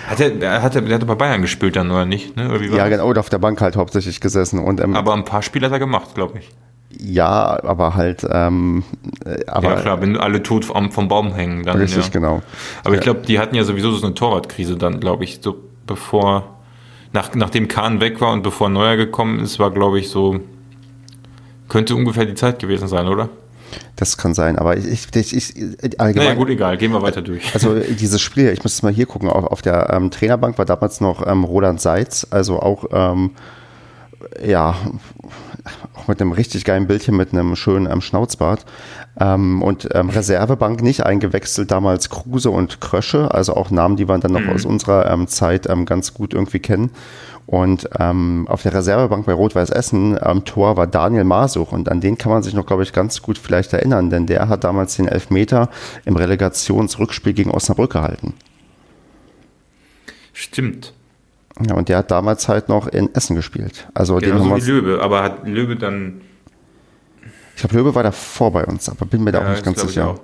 hat er, hat er, der hat bei Bayern gespielt dann, oder nicht? Ne? Oder ja, genau, auf der Bank halt hauptsächlich gesessen. Und, ähm, Aber ein paar Spiele hat er gemacht, glaube ich. Ja, aber halt, ähm, äh, aber. Ja, klar, wenn alle tot vom, vom Baum hängen, dann. Richtig, ja. genau. Aber ich glaube, die hatten ja sowieso so eine Torwartkrise dann, glaube ich, so bevor, nach, nachdem Kahn weg war und bevor Neuer gekommen ist, war, glaube ich, so, könnte ungefähr die Zeit gewesen sein, oder? Das kann sein, aber ich, ich, ich, ich allgemein. Naja, gut, egal, gehen wir weiter durch. Also dieses Spiel, ich muss es mal hier gucken, auf, auf der ähm, Trainerbank war damals noch ähm, Roland Seitz, also auch, ähm, ja, auch mit einem richtig geilen Bildchen mit einem schönen ähm, Schnauzbart. Ähm, und ähm, Reservebank nicht eingewechselt, damals Kruse und Krösche, also auch Namen, die wir dann noch mhm. aus unserer ähm, Zeit ähm, ganz gut irgendwie kennen. Und ähm, auf der Reservebank bei Rot-Weiß Essen am Tor war Daniel Masuch und an den kann man sich noch, glaube ich, ganz gut vielleicht erinnern, denn der hat damals den Elfmeter im Relegationsrückspiel gegen Osnabrück gehalten. Stimmt. Ja, und der hat damals halt noch in Essen gespielt. Also genau, den so wie Löwe, aber hat Löwe dann. Ich glaube, Löwe war davor bei uns, aber bin mir da ja, auch nicht ganz sicher.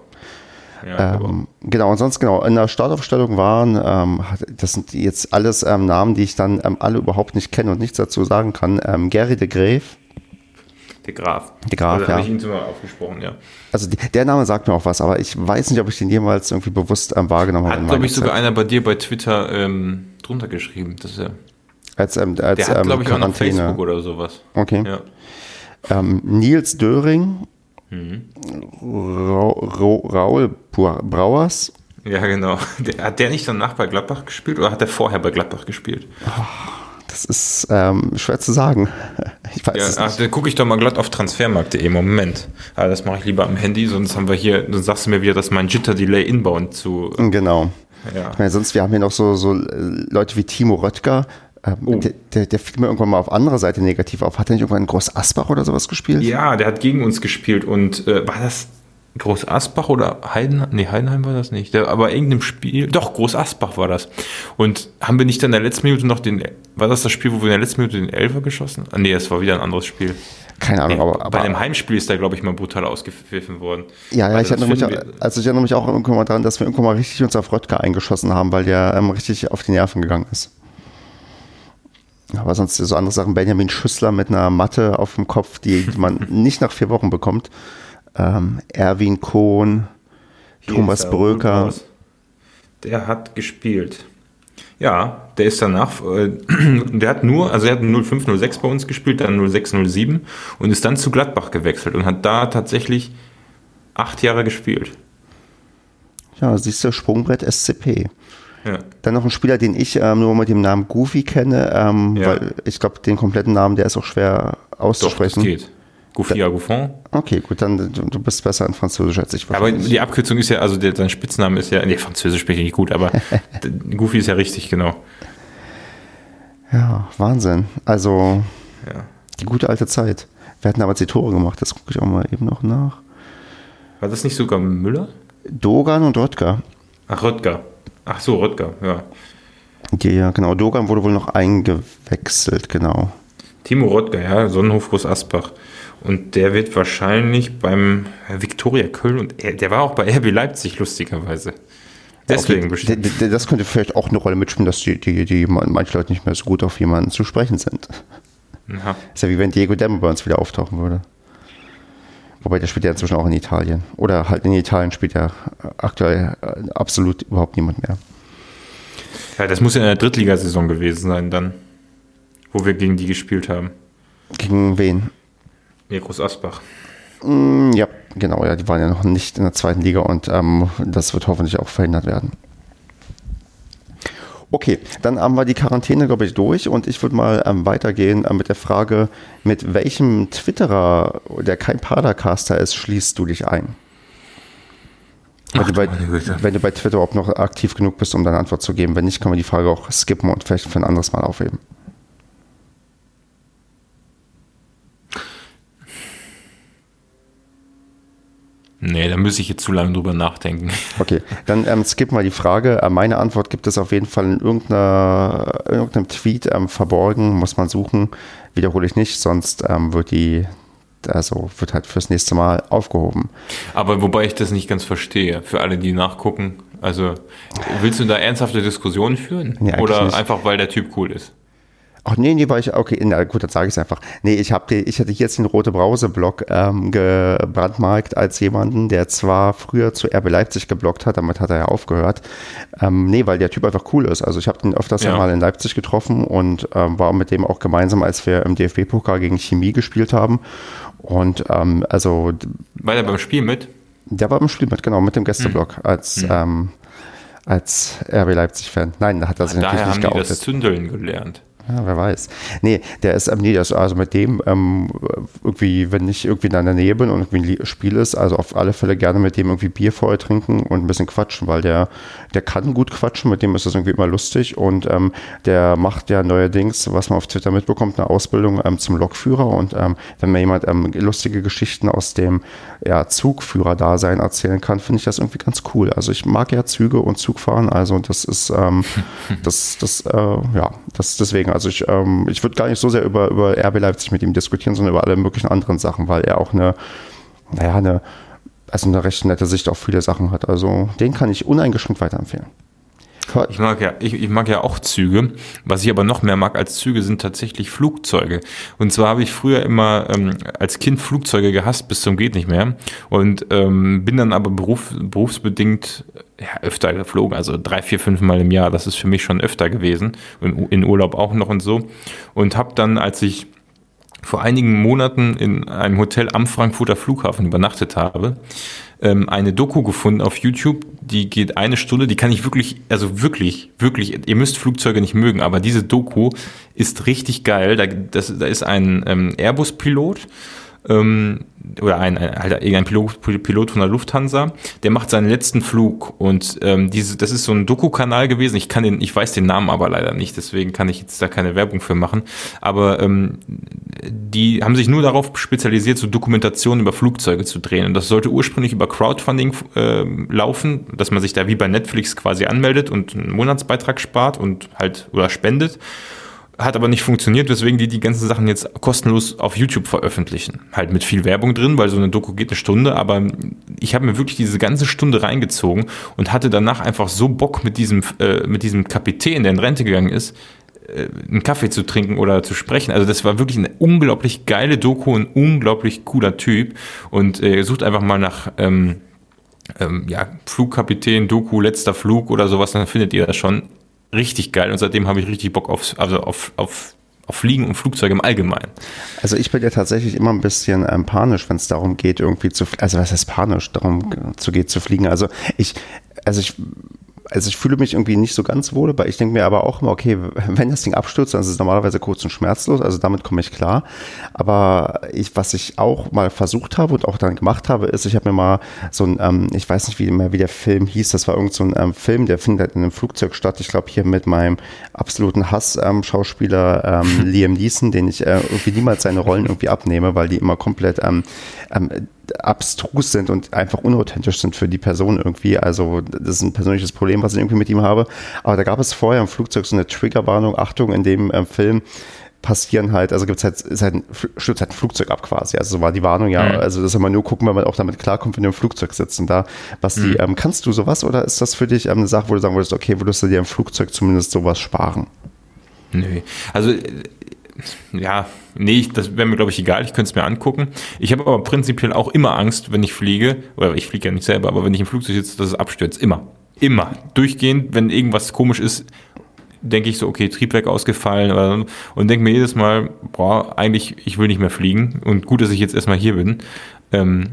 Ja, ähm, genau, und sonst genau, in der Startaufstellung waren, ähm, das sind jetzt alles ähm, Namen, die ich dann ähm, alle überhaupt nicht kenne und nichts dazu sagen kann. Ähm, Gary de Grave. Der Graf. Der Graf, also, ja. ich ihn sogar aufgesprochen, ja. Also die, der Name sagt mir auch was, aber ich weiß nicht, ob ich den jemals irgendwie bewusst ähm, wahrgenommen habe. Hat, glaube ich, sogar einer bei dir bei Twitter drunter geschrieben. Das ist ja als, ähm, als, der hat, glaube ich, auch noch Facebook oder sowas. Okay. Ja. Ähm, Nils Döring, mhm. Ra Ra Raul Brauers. Ja, genau. Der, hat der nicht danach bei Gladbach gespielt oder hat er vorher bei Gladbach gespielt? Oh, das ist ähm, schwer zu sagen. Ich weiß ja, es nicht. Ach, dann gucke ich doch mal glatt auf transfermarkt.de. Moment. Aber das mache ich lieber am Handy, sonst haben wir hier, dann sagst du mir wieder, dass mein Jitter-Delay inbound zu. Genau. Ja. Ich meine, sonst, wir haben hier noch so, so äh, Leute wie Timo Röttger, ähm, oh. der, der, der, fiel mir irgendwann mal auf andere Seite negativ auf. Hat er nicht irgendwann Groß Asbach oder sowas gespielt? Ja, der hat gegen uns gespielt und äh, war das Groß Asbach oder Heidenheim? Nee, Heidenheim war das nicht. Aber irgendeinem Spiel, doch, Groß Asbach war das. Und haben wir nicht dann in der letzten Minute noch den, war das das Spiel, wo wir in der letzten Minute den Elfer geschossen? Ah, nee, es war wieder ein anderes Spiel. Keine Ahnung, nee, aber, aber. Bei dem Heimspiel ist da, glaube ich, mal brutal ausgepfiffen worden. Ja, ja, ich erinnere, mich, also ich erinnere mich auch irgendwann mal daran, dass wir irgendwann mal richtig uns auf Röttger eingeschossen haben, weil der ähm, richtig auf die Nerven gegangen ist. Aber sonst so andere Sachen, Benjamin Schüssler mit einer Matte auf dem Kopf, die man nicht nach vier Wochen bekommt. Ähm, Erwin Kohn, Thomas Bröker. Der hat gespielt. Ja, der ist danach, äh, der hat nur, also er hat 05, 06 bei uns gespielt, dann 06, 07 und ist dann zu Gladbach gewechselt und hat da tatsächlich acht Jahre gespielt. Ja, siehst du, Sprungbrett SCP. Ja. Dann noch ein Spieler, den ich ähm, nur mit dem Namen Goofy kenne, ähm, ja. weil ich glaube, den kompletten Namen, der ist auch schwer auszusprechen. Doch, das geht. Goofy Agouffon. Okay, gut, dann du, du bist besser in Französisch als ich. Aber die Abkürzung ist ja, also der, sein Spitzname ist ja, nee, Französisch spreche ich nicht gut, aber Goofy ist ja richtig, genau. Ja, Wahnsinn. Also, ja. die gute alte Zeit. Wir hatten damals die Tore gemacht, das gucke ich auch mal eben noch nach. War das nicht sogar Müller? Dogan und Röttger. Ach, Röttger. Ach so, Röttger, ja. Ja, genau. Dogan wurde wohl noch eingewechselt, genau. Timo Röttger, ja, Sonnenhof Groß Asbach. Und der wird wahrscheinlich beim Viktoria Köln und er, der war auch bei RB Leipzig lustigerweise. Deswegen okay, bestimmt. Das könnte vielleicht auch eine Rolle mitspielen, dass die, die, die manche Leute nicht mehr so gut auf jemanden zu sprechen sind. Ja. Ist ja wie wenn Diego Demme bei uns wieder auftauchen würde. Wobei der spielt ja inzwischen auch in Italien. Oder halt in Italien spielt ja aktuell äh, absolut überhaupt niemand mehr. Ja, das muss ja in der Drittligasaison gewesen sein dann, wo wir gegen die gespielt haben. Gegen wen? Mirkus Asbach. Mm, ja, genau, ja, die waren ja noch nicht in der zweiten Liga und ähm, das wird hoffentlich auch verhindert werden. Okay, dann haben wir die Quarantäne, glaube ich, durch und ich würde mal ähm, weitergehen äh, mit der Frage, mit welchem Twitterer, der kein Padercaster ist, schließt du dich ein? Wenn, Ach, du bei, wenn du bei Twitter überhaupt noch aktiv genug bist, um deine Antwort zu geben. Wenn nicht, können wir die Frage auch skippen und vielleicht für ein anderes Mal aufheben. Nee, da müsste ich jetzt zu lange drüber nachdenken. Okay, dann ähm, skip mal die Frage. Äh, meine Antwort gibt es auf jeden Fall in, irgendeiner, in irgendeinem Tweet ähm, verborgen, muss man suchen. Wiederhole ich nicht, sonst ähm, wird die, also wird halt fürs nächste Mal aufgehoben. Aber wobei ich das nicht ganz verstehe, für alle, die nachgucken. Also, willst du da ernsthafte Diskussionen führen? Nee, Oder nicht. einfach, weil der Typ cool ist? Ach nee, nee, war ich, okay, na gut, dann sage ich es einfach. Nee, ich, hab die, ich hatte jetzt den Rote Brause-Blog ähm, gebrandmarkt als jemanden, der zwar früher zu RB Leipzig geblockt hat, damit hat er ja aufgehört. Ähm, nee, weil der Typ einfach cool ist. Also ich habe den öfters ja. mal in Leipzig getroffen und ähm, war mit dem auch gemeinsam, als wir im DFB-Pokal gegen Chemie gespielt haben. Und ähm, also. War der beim Spiel mit? Der war beim Spiel mit, genau, mit dem Gästeblog hm. als, hm. Ähm, als RB Leipzig-Fan. Nein, da hat er sich Daher natürlich nicht haben geoutet. Die das Zündeln gelernt. Ja, wer weiß. Nee, der ist, ähm, nee, ist also mit dem ähm, irgendwie, wenn ich irgendwie in der Nähe bin und irgendwie ein Spiel ist, also auf alle Fälle gerne mit dem irgendwie Bier vorher trinken und ein bisschen quatschen, weil der, der kann gut quatschen, mit dem ist das irgendwie immer lustig und ähm, der macht ja neuerdings, was man auf Twitter mitbekommt, eine Ausbildung ähm, zum Lokführer und ähm, wenn mir jemand ähm, lustige Geschichten aus dem ja, Zugführer-Dasein erzählen kann, finde ich das irgendwie ganz cool. Also ich mag ja Züge und Zugfahren, also das ist, das, das, äh, ja, das deswegen, also ich, ähm, ich würde gar nicht so sehr über, über RB Leipzig mit ihm diskutieren, sondern über alle möglichen anderen Sachen, weil er auch eine, naja, eine, also eine recht nette Sicht auf viele Sachen hat. Also den kann ich uneingeschränkt weiterempfehlen. Ich mag ja, ich, ich, mag ja auch Züge. Was ich aber noch mehr mag als Züge sind tatsächlich Flugzeuge. Und zwar habe ich früher immer ähm, als Kind Flugzeuge gehasst bis zum geht nicht mehr und ähm, bin dann aber beruf, berufsbedingt ja, öfter geflogen, also drei, vier, fünf Mal im Jahr. Das ist für mich schon öfter gewesen. In, in Urlaub auch noch und so. Und habe dann, als ich vor einigen Monaten in einem Hotel am Frankfurter Flughafen übernachtet habe, ähm, eine Doku gefunden auf YouTube, die geht eine Stunde, die kann ich wirklich, also wirklich, wirklich, ihr müsst Flugzeuge nicht mögen, aber diese Doku ist richtig geil. Da, das, da ist ein ähm, Airbus-Pilot, ähm, oder ein, ein, halt irgendein Pilot, Pilot von der Lufthansa, der macht seinen letzten Flug und ähm, diese, das ist so ein Doku-Kanal gewesen. Ich kann den, ich weiß den Namen aber leider nicht, deswegen kann ich jetzt da keine Werbung für machen. Aber ähm, die haben sich nur darauf spezialisiert, so Dokumentationen über Flugzeuge zu drehen. Und das sollte ursprünglich über Crowdfunding äh, laufen, dass man sich da wie bei Netflix quasi anmeldet und einen Monatsbeitrag spart und halt oder spendet hat aber nicht funktioniert, weswegen die die ganzen Sachen jetzt kostenlos auf YouTube veröffentlichen. Halt mit viel Werbung drin, weil so eine Doku geht eine Stunde, aber ich habe mir wirklich diese ganze Stunde reingezogen und hatte danach einfach so Bock mit diesem, äh, mit diesem Kapitän, der in Rente gegangen ist, äh, einen Kaffee zu trinken oder zu sprechen. Also das war wirklich eine unglaublich geile Doku, ein unglaublich cooler Typ und äh, sucht einfach mal nach ähm, ähm, ja, Flugkapitän, Doku, letzter Flug oder sowas, dann findet ihr das schon richtig geil und seitdem habe ich richtig Bock auf, also auf, auf, auf Fliegen und Flugzeuge im Allgemeinen. Also ich bin ja tatsächlich immer ein bisschen ähm, panisch, wenn es darum geht, irgendwie zu, also was heißt panisch, darum zu geht zu fliegen. Also ich, also ich also ich fühle mich irgendwie nicht so ganz wohl, weil ich denke mir aber auch immer, okay, wenn das Ding abstürzt, dann ist es normalerweise kurz und schmerzlos, also damit komme ich klar. Aber ich, was ich auch mal versucht habe und auch dann gemacht habe, ist, ich habe mir mal so ein, ähm, ich weiß nicht wie mehr wie der Film hieß, das war irgend so ein ähm, Film, der findet in einem Flugzeug statt. Ich glaube hier mit meinem absoluten Hass-Schauspieler ähm, ähm, Liam Neeson, den ich äh, irgendwie niemals seine Rollen irgendwie abnehme, weil die immer komplett ähm, ähm, abstrus sind und einfach unauthentisch sind für die Person irgendwie. Also das ist ein persönliches Problem, was ich irgendwie mit ihm habe. Aber da gab es vorher im Flugzeug so eine Triggerwarnung, Achtung, in dem äh, Film passieren halt, also gibt es halt, ist halt ein, stürzt halt ein Flugzeug ab quasi. Also so war die Warnung ja, mhm. also das soll man nur gucken, wenn man auch damit klarkommt, wenn du im Flugzeug sitzt. Und da, was die, mhm. ähm, kannst du sowas oder ist das für dich ähm, eine Sache, wo du sagen würdest, okay, würdest du dir im Flugzeug zumindest sowas sparen? Nö. Also ja, nee, das wäre mir, glaube ich, egal. Ich könnte es mir angucken. Ich habe aber prinzipiell auch immer Angst, wenn ich fliege, oder ich fliege ja nicht selber, aber wenn ich im Flugzeug sitze, dass es abstürzt. Immer. Immer. Durchgehend, wenn irgendwas komisch ist, denke ich so, okay, Triebwerk ausgefallen oder, und denke mir jedes Mal, boah, eigentlich, ich will nicht mehr fliegen und gut, dass ich jetzt erstmal hier bin. Ähm,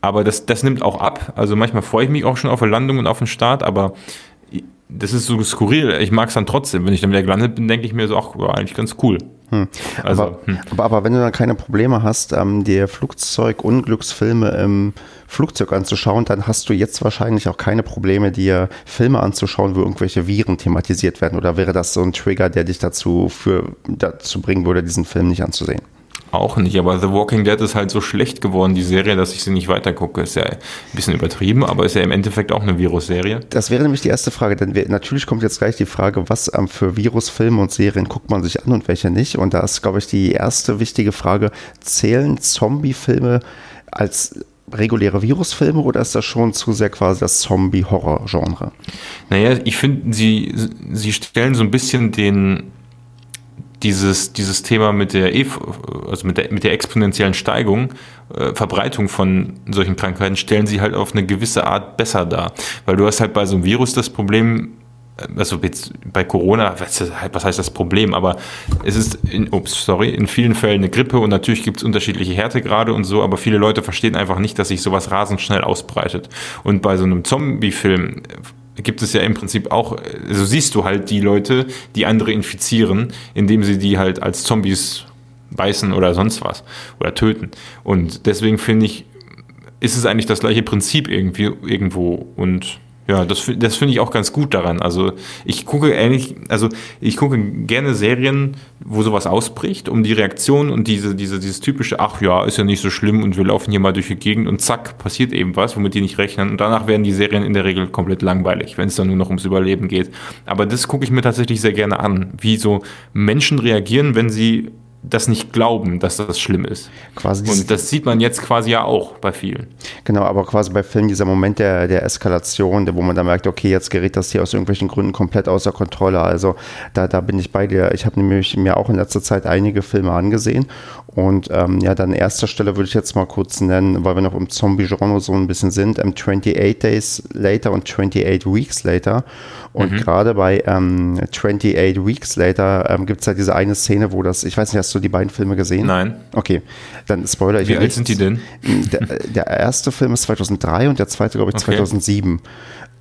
aber das, das nimmt auch ab. Also manchmal freue ich mich auch schon auf eine Landung und auf den Start, aber das ist so skurril. Ich mag es dann trotzdem. Wenn ich dann wieder gelandet bin, denke ich mir so, ach, war eigentlich ganz cool. Hm. Also, aber, hm. aber, aber, wenn du dann keine Probleme hast, ähm, dir Flugzeug-Unglücksfilme im Flugzeug anzuschauen, dann hast du jetzt wahrscheinlich auch keine Probleme, dir Filme anzuschauen, wo irgendwelche Viren thematisiert werden. Oder wäre das so ein Trigger, der dich dazu, für, dazu bringen würde, diesen Film nicht anzusehen? Auch nicht, aber The Walking Dead ist halt so schlecht geworden, die Serie, dass ich sie nicht weitergucke. Ist ja ein bisschen übertrieben, aber ist ja im Endeffekt auch eine Virusserie. Das wäre nämlich die erste Frage, denn wir, natürlich kommt jetzt gleich die Frage, was ähm, für Virusfilme und Serien guckt man sich an und welche nicht. Und da ist, glaube ich, die erste wichtige Frage, zählen Zombie-Filme als reguläre Virusfilme oder ist das schon zu sehr quasi das Zombie-Horror-Genre? Naja, ich finde, sie, sie stellen so ein bisschen den dieses, dieses Thema mit der, e also mit der, mit der exponentiellen Steigung, äh, Verbreitung von solchen Krankheiten, stellen sie halt auf eine gewisse Art besser dar. Weil du hast halt bei so einem Virus das Problem, äh, also jetzt bei Corona, was heißt das Problem, aber es ist, in, ups, sorry, in vielen Fällen eine Grippe und natürlich gibt es unterschiedliche Härtegrade und so, aber viele Leute verstehen einfach nicht, dass sich sowas rasend schnell ausbreitet. Und bei so einem Zombie-Film gibt es ja im Prinzip auch, so siehst du halt die Leute, die andere infizieren, indem sie die halt als Zombies beißen oder sonst was oder töten. Und deswegen finde ich, ist es eigentlich das gleiche Prinzip irgendwie irgendwo und ja, das, das finde ich auch ganz gut daran. Also ich gucke ähnlich, also ich gucke gerne Serien, wo sowas ausbricht, um die Reaktion und diese, diese, dieses typische, ach ja, ist ja nicht so schlimm und wir laufen hier mal durch die Gegend und zack, passiert eben was, womit die nicht rechnen. Und danach werden die Serien in der Regel komplett langweilig, wenn es dann nur noch ums Überleben geht. Aber das gucke ich mir tatsächlich sehr gerne an, wie so Menschen reagieren, wenn sie das nicht glauben, dass das schlimm ist. Quasi und das sieht man jetzt quasi ja auch bei vielen. Genau, aber quasi bei Filmen dieser Moment der, der Eskalation, wo man dann merkt, okay, jetzt gerät das hier aus irgendwelchen Gründen komplett außer Kontrolle. Also da, da bin ich bei dir. Ich habe nämlich mir auch in letzter Zeit einige Filme angesehen und ähm, ja, dann erster Stelle würde ich jetzt mal kurz nennen, weil wir noch im Zombie-Genre so ein bisschen sind, ähm, 28 Days Later und 28 Weeks Later. Und mhm. gerade bei ähm, 28 Weeks Later ähm, gibt es ja diese eine Szene, wo das, ich weiß nicht, hast du die beiden Filme gesehen? Nein. Okay, dann Spoiler. Wie alt sind die denn? Der, der, erste Film ist 2003 und der zweite, glaube ich, okay. 2007.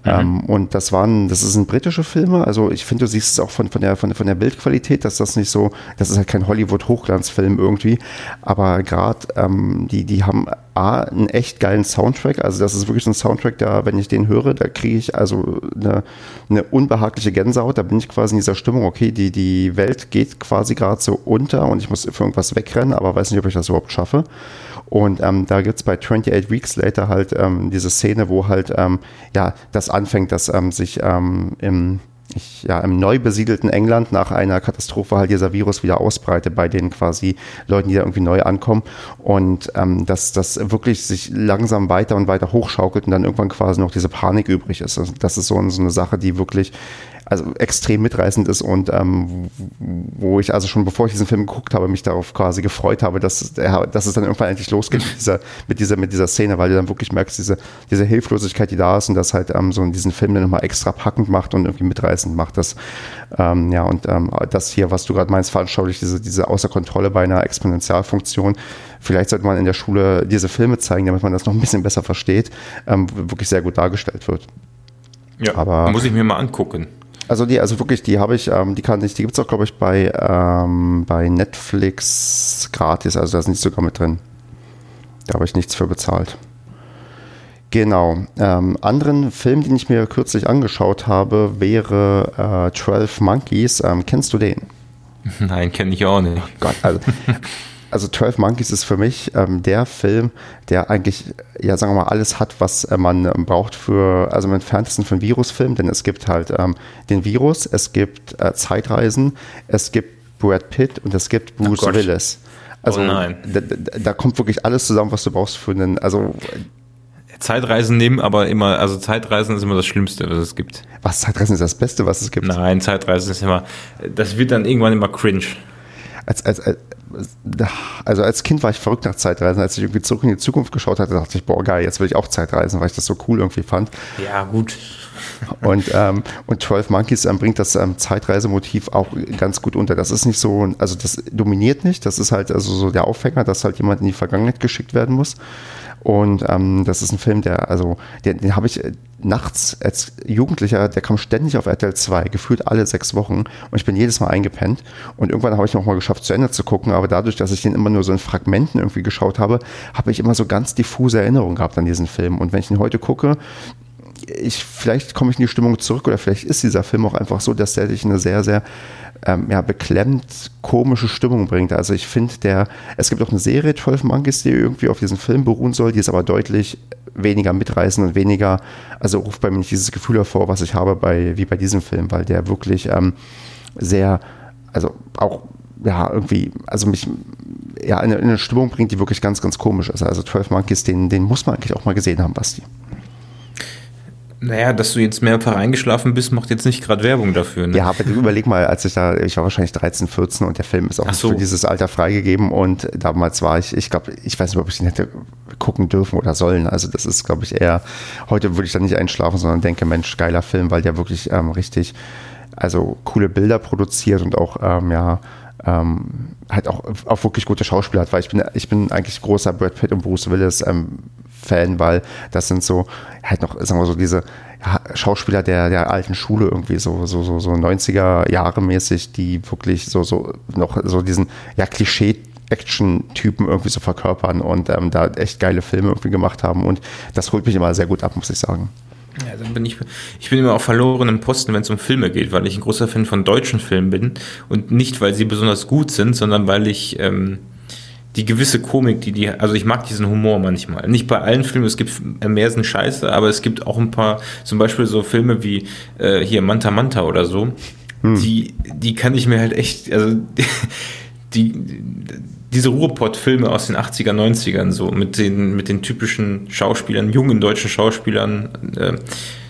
Mhm. Ähm, und das waren, das sind britische Filme. Also ich finde, du siehst es auch von, von, der, von, von der Bildqualität, dass das nicht so, das ist halt kein Hollywood-Hochglanzfilm irgendwie. Aber gerade ähm, die, die haben A, einen echt geilen Soundtrack. Also das ist wirklich ein Soundtrack, da, wenn ich den höre, da kriege ich also eine, eine unbehagliche Gänsehaut. Da bin ich quasi in dieser Stimmung, okay, die, die Welt geht quasi gerade so unter und ich muss für irgendwas wegrennen, aber weiß nicht, ob ich das überhaupt schaffe. Und ähm, da gibt es bei 28 Weeks Later halt ähm, diese Szene, wo halt ähm, ja das anfängt, dass ähm, sich ähm, im ich, ja, im neu besiedelten England nach einer Katastrophe halt dieser Virus wieder ausbreitet bei den quasi Leuten, die da irgendwie neu ankommen und ähm, dass das wirklich sich langsam weiter und weiter hochschaukelt und dann irgendwann quasi noch diese Panik übrig ist. Also das ist so, so eine Sache, die wirklich also extrem mitreißend ist und ähm, wo ich also schon bevor ich diesen Film geguckt habe, mich darauf quasi gefreut habe, dass, dass es dann irgendwann endlich losgeht mit dieser, mit dieser, mit dieser Szene, weil du dann wirklich merkst, diese, diese Hilflosigkeit, die da ist und das halt ähm, so diesen Film dann nochmal extra packend macht und irgendwie mitreißend macht. Das, ähm, ja, und ähm, das hier, was du gerade meinst, veranschaulich, diese, diese außer Kontrolle bei einer Exponentialfunktion. Vielleicht sollte man in der Schule diese Filme zeigen, damit man das noch ein bisschen besser versteht, ähm, wirklich sehr gut dargestellt wird. Ja, aber muss ich mir mal angucken. Also die, also wirklich, die habe ich, ähm, die kann ich, die gibt es auch, glaube ich, bei, ähm, bei Netflix gratis, also da ist nicht sogar mit drin. Da habe ich nichts für bezahlt. Genau. Ähm, anderen Film, den ich mir kürzlich angeschaut habe, wäre äh, 12 Monkeys. Ähm, kennst du den? Nein, kenne ich auch nicht. Oh Gott, also, also 12 Monkeys ist für mich ähm, der Film, der eigentlich, ja, sagen wir mal, alles hat, was äh, man ähm, braucht für, also im entferntesten für einen Virusfilm, denn es gibt halt ähm, den Virus, es gibt äh, Zeitreisen, es gibt Brad Pitt und es gibt Bruce Gott. Willis. Also Oh nein. Da, da, da kommt wirklich alles zusammen, was du brauchst für einen, also Zeitreisen nehmen, aber immer, also Zeitreisen ist immer das Schlimmste, was es gibt. was Zeitreisen ist das Beste, was es gibt. Nein, Zeitreisen ist immer, das wird dann irgendwann immer cringe. Als, als, als, also als Kind war ich verrückt nach Zeitreisen. Als ich irgendwie zurück in die Zukunft geschaut hatte, dachte ich, boah, geil, jetzt will ich auch Zeitreisen, weil ich das so cool irgendwie fand. Ja, gut. Und, ähm, und 12 Monkeys ähm, bringt das ähm, Zeitreisemotiv auch ganz gut unter. Das ist nicht so, also das dominiert nicht, das ist halt also so der Aufhänger, dass halt jemand in die Vergangenheit geschickt werden muss. Und ähm, das ist ein Film, der, also, den, den habe ich nachts als Jugendlicher, der kam ständig auf RTL 2, gefühlt alle sechs Wochen. Und ich bin jedes Mal eingepennt. Und irgendwann habe ich noch mal geschafft, zu Ende zu gucken. Aber dadurch, dass ich den immer nur so in Fragmenten irgendwie geschaut habe, habe ich immer so ganz diffuse Erinnerungen gehabt an diesen Film. Und wenn ich ihn heute gucke, ich, vielleicht komme ich in die Stimmung zurück oder vielleicht ist dieser Film auch einfach so, dass der dich in eine sehr, sehr ähm, ja, beklemmt komische Stimmung bringt. Also ich finde, der, es gibt auch eine Serie, 12 Monkeys, die irgendwie auf diesen Film beruhen soll, die ist aber deutlich weniger mitreißend und weniger, also ruft bei mir nicht dieses Gefühl hervor, was ich habe bei, wie bei diesem Film, weil der wirklich ähm, sehr, also auch ja, irgendwie, also mich ja, in eine, in eine Stimmung bringt, die wirklich ganz, ganz komisch ist. Also 12 Monkeys, den, den muss man eigentlich auch mal gesehen haben, Basti. Naja, dass du jetzt mehrfach eingeschlafen bist, macht jetzt nicht gerade Werbung dafür. Ne? Ja, aber überleg mal, als ich da, ich war wahrscheinlich 13, 14 und der Film ist auch so. für dieses Alter freigegeben und damals war ich, ich glaube, ich weiß nicht, ob ich ihn hätte gucken dürfen oder sollen. Also das ist, glaube ich, eher, heute würde ich da nicht einschlafen, sondern denke, Mensch, geiler Film, weil der wirklich ähm, richtig, also coole Bilder produziert und auch, ähm, ja, ähm, halt auch, auch wirklich gute Schauspieler hat, weil ich bin, ich bin eigentlich großer Brad Pitt und Bruce Willis ähm, Fan, weil das sind so, halt noch, sagen wir so, diese Schauspieler der, der alten Schule irgendwie, so, so, so, so 90er Jahre mäßig, die wirklich so, so noch so diesen, ja, Klischee Action-Typen irgendwie so verkörpern und ähm, da echt geile Filme irgendwie gemacht haben und das holt mich immer sehr gut ab, muss ich sagen. Ja, dann bin ich, ich bin immer auf verlorenen Posten, wenn es um Filme geht, weil ich ein großer Fan von deutschen Filmen bin und nicht, weil sie besonders gut sind, sondern weil ich ähm, die gewisse Komik, die die, also ich mag diesen Humor manchmal. Nicht bei allen Filmen, es gibt mehr sind Scheiße, aber es gibt auch ein paar, zum Beispiel so Filme wie äh, hier Manta Manta oder so, die, die kann ich mir halt echt, also die, diese Ruhrpott-Filme aus den 80er, 90ern, so mit den, mit den typischen Schauspielern, jungen deutschen Schauspielern, äh,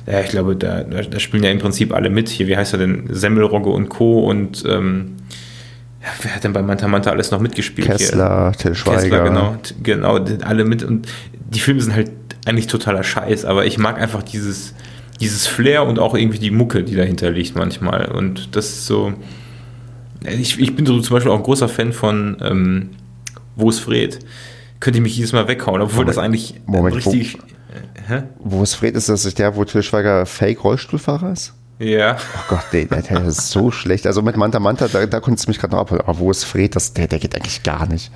ja, ich glaube, da, da, da spielen ja im Prinzip alle mit. Hier, wie heißt er denn? Semmelrogge und Co. und ähm, ja, wer hat denn bei Manta Manta alles noch mitgespielt? Kessler, Till Schweiger. Kessler, genau, genau, die- alle mit und die Filme sind halt eigentlich totaler Scheiß, aber ich mag einfach dieses, dieses Flair und auch irgendwie die Mucke, die dahinter liegt manchmal und das ist so, ich, ich bin so zum Beispiel auch ein großer Fan von ähm, Wo ist Fred? Könnte ich mich jedes Mal weghauen, obwohl Moment, das eigentlich Moment, richtig, äh, hä? Wo es Fred ist, das ist der, wo Till Schweiger Fake-Rollstuhlfahrer ist? Ja, Oh Gott, der, der, der ist so schlecht. Also mit Manta Manta, da, da konntest du mich gerade noch abholen. Aber wo ist Fred? Das, der, der geht eigentlich gar nicht.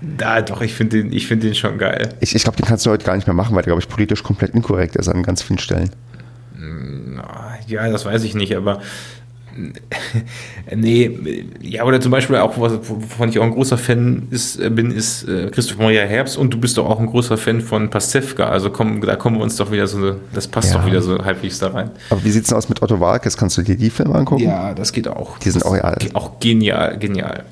da doch, ich finde den, ich finde den schon geil. Ich, ich glaube, den kannst du heute gar nicht mehr machen, weil der, glaube ich, politisch komplett inkorrekt ist an ganz vielen Stellen. Ja, das weiß ich nicht, aber nee, ja, oder zum Beispiel auch, wovon ich auch ein großer Fan ist, äh, bin, ist äh, Christoph Maria Herbst und du bist doch auch ein großer Fan von Pastewka, also komm, da kommen wir uns doch wieder so, das passt Ja. doch wieder so halbwegs da rein. Aber wie sieht's denn aus mit Otto Walkes? Kannst du dir die Filme angucken? Ja, das geht auch. Die sind auch, ja, Auch genial, genial.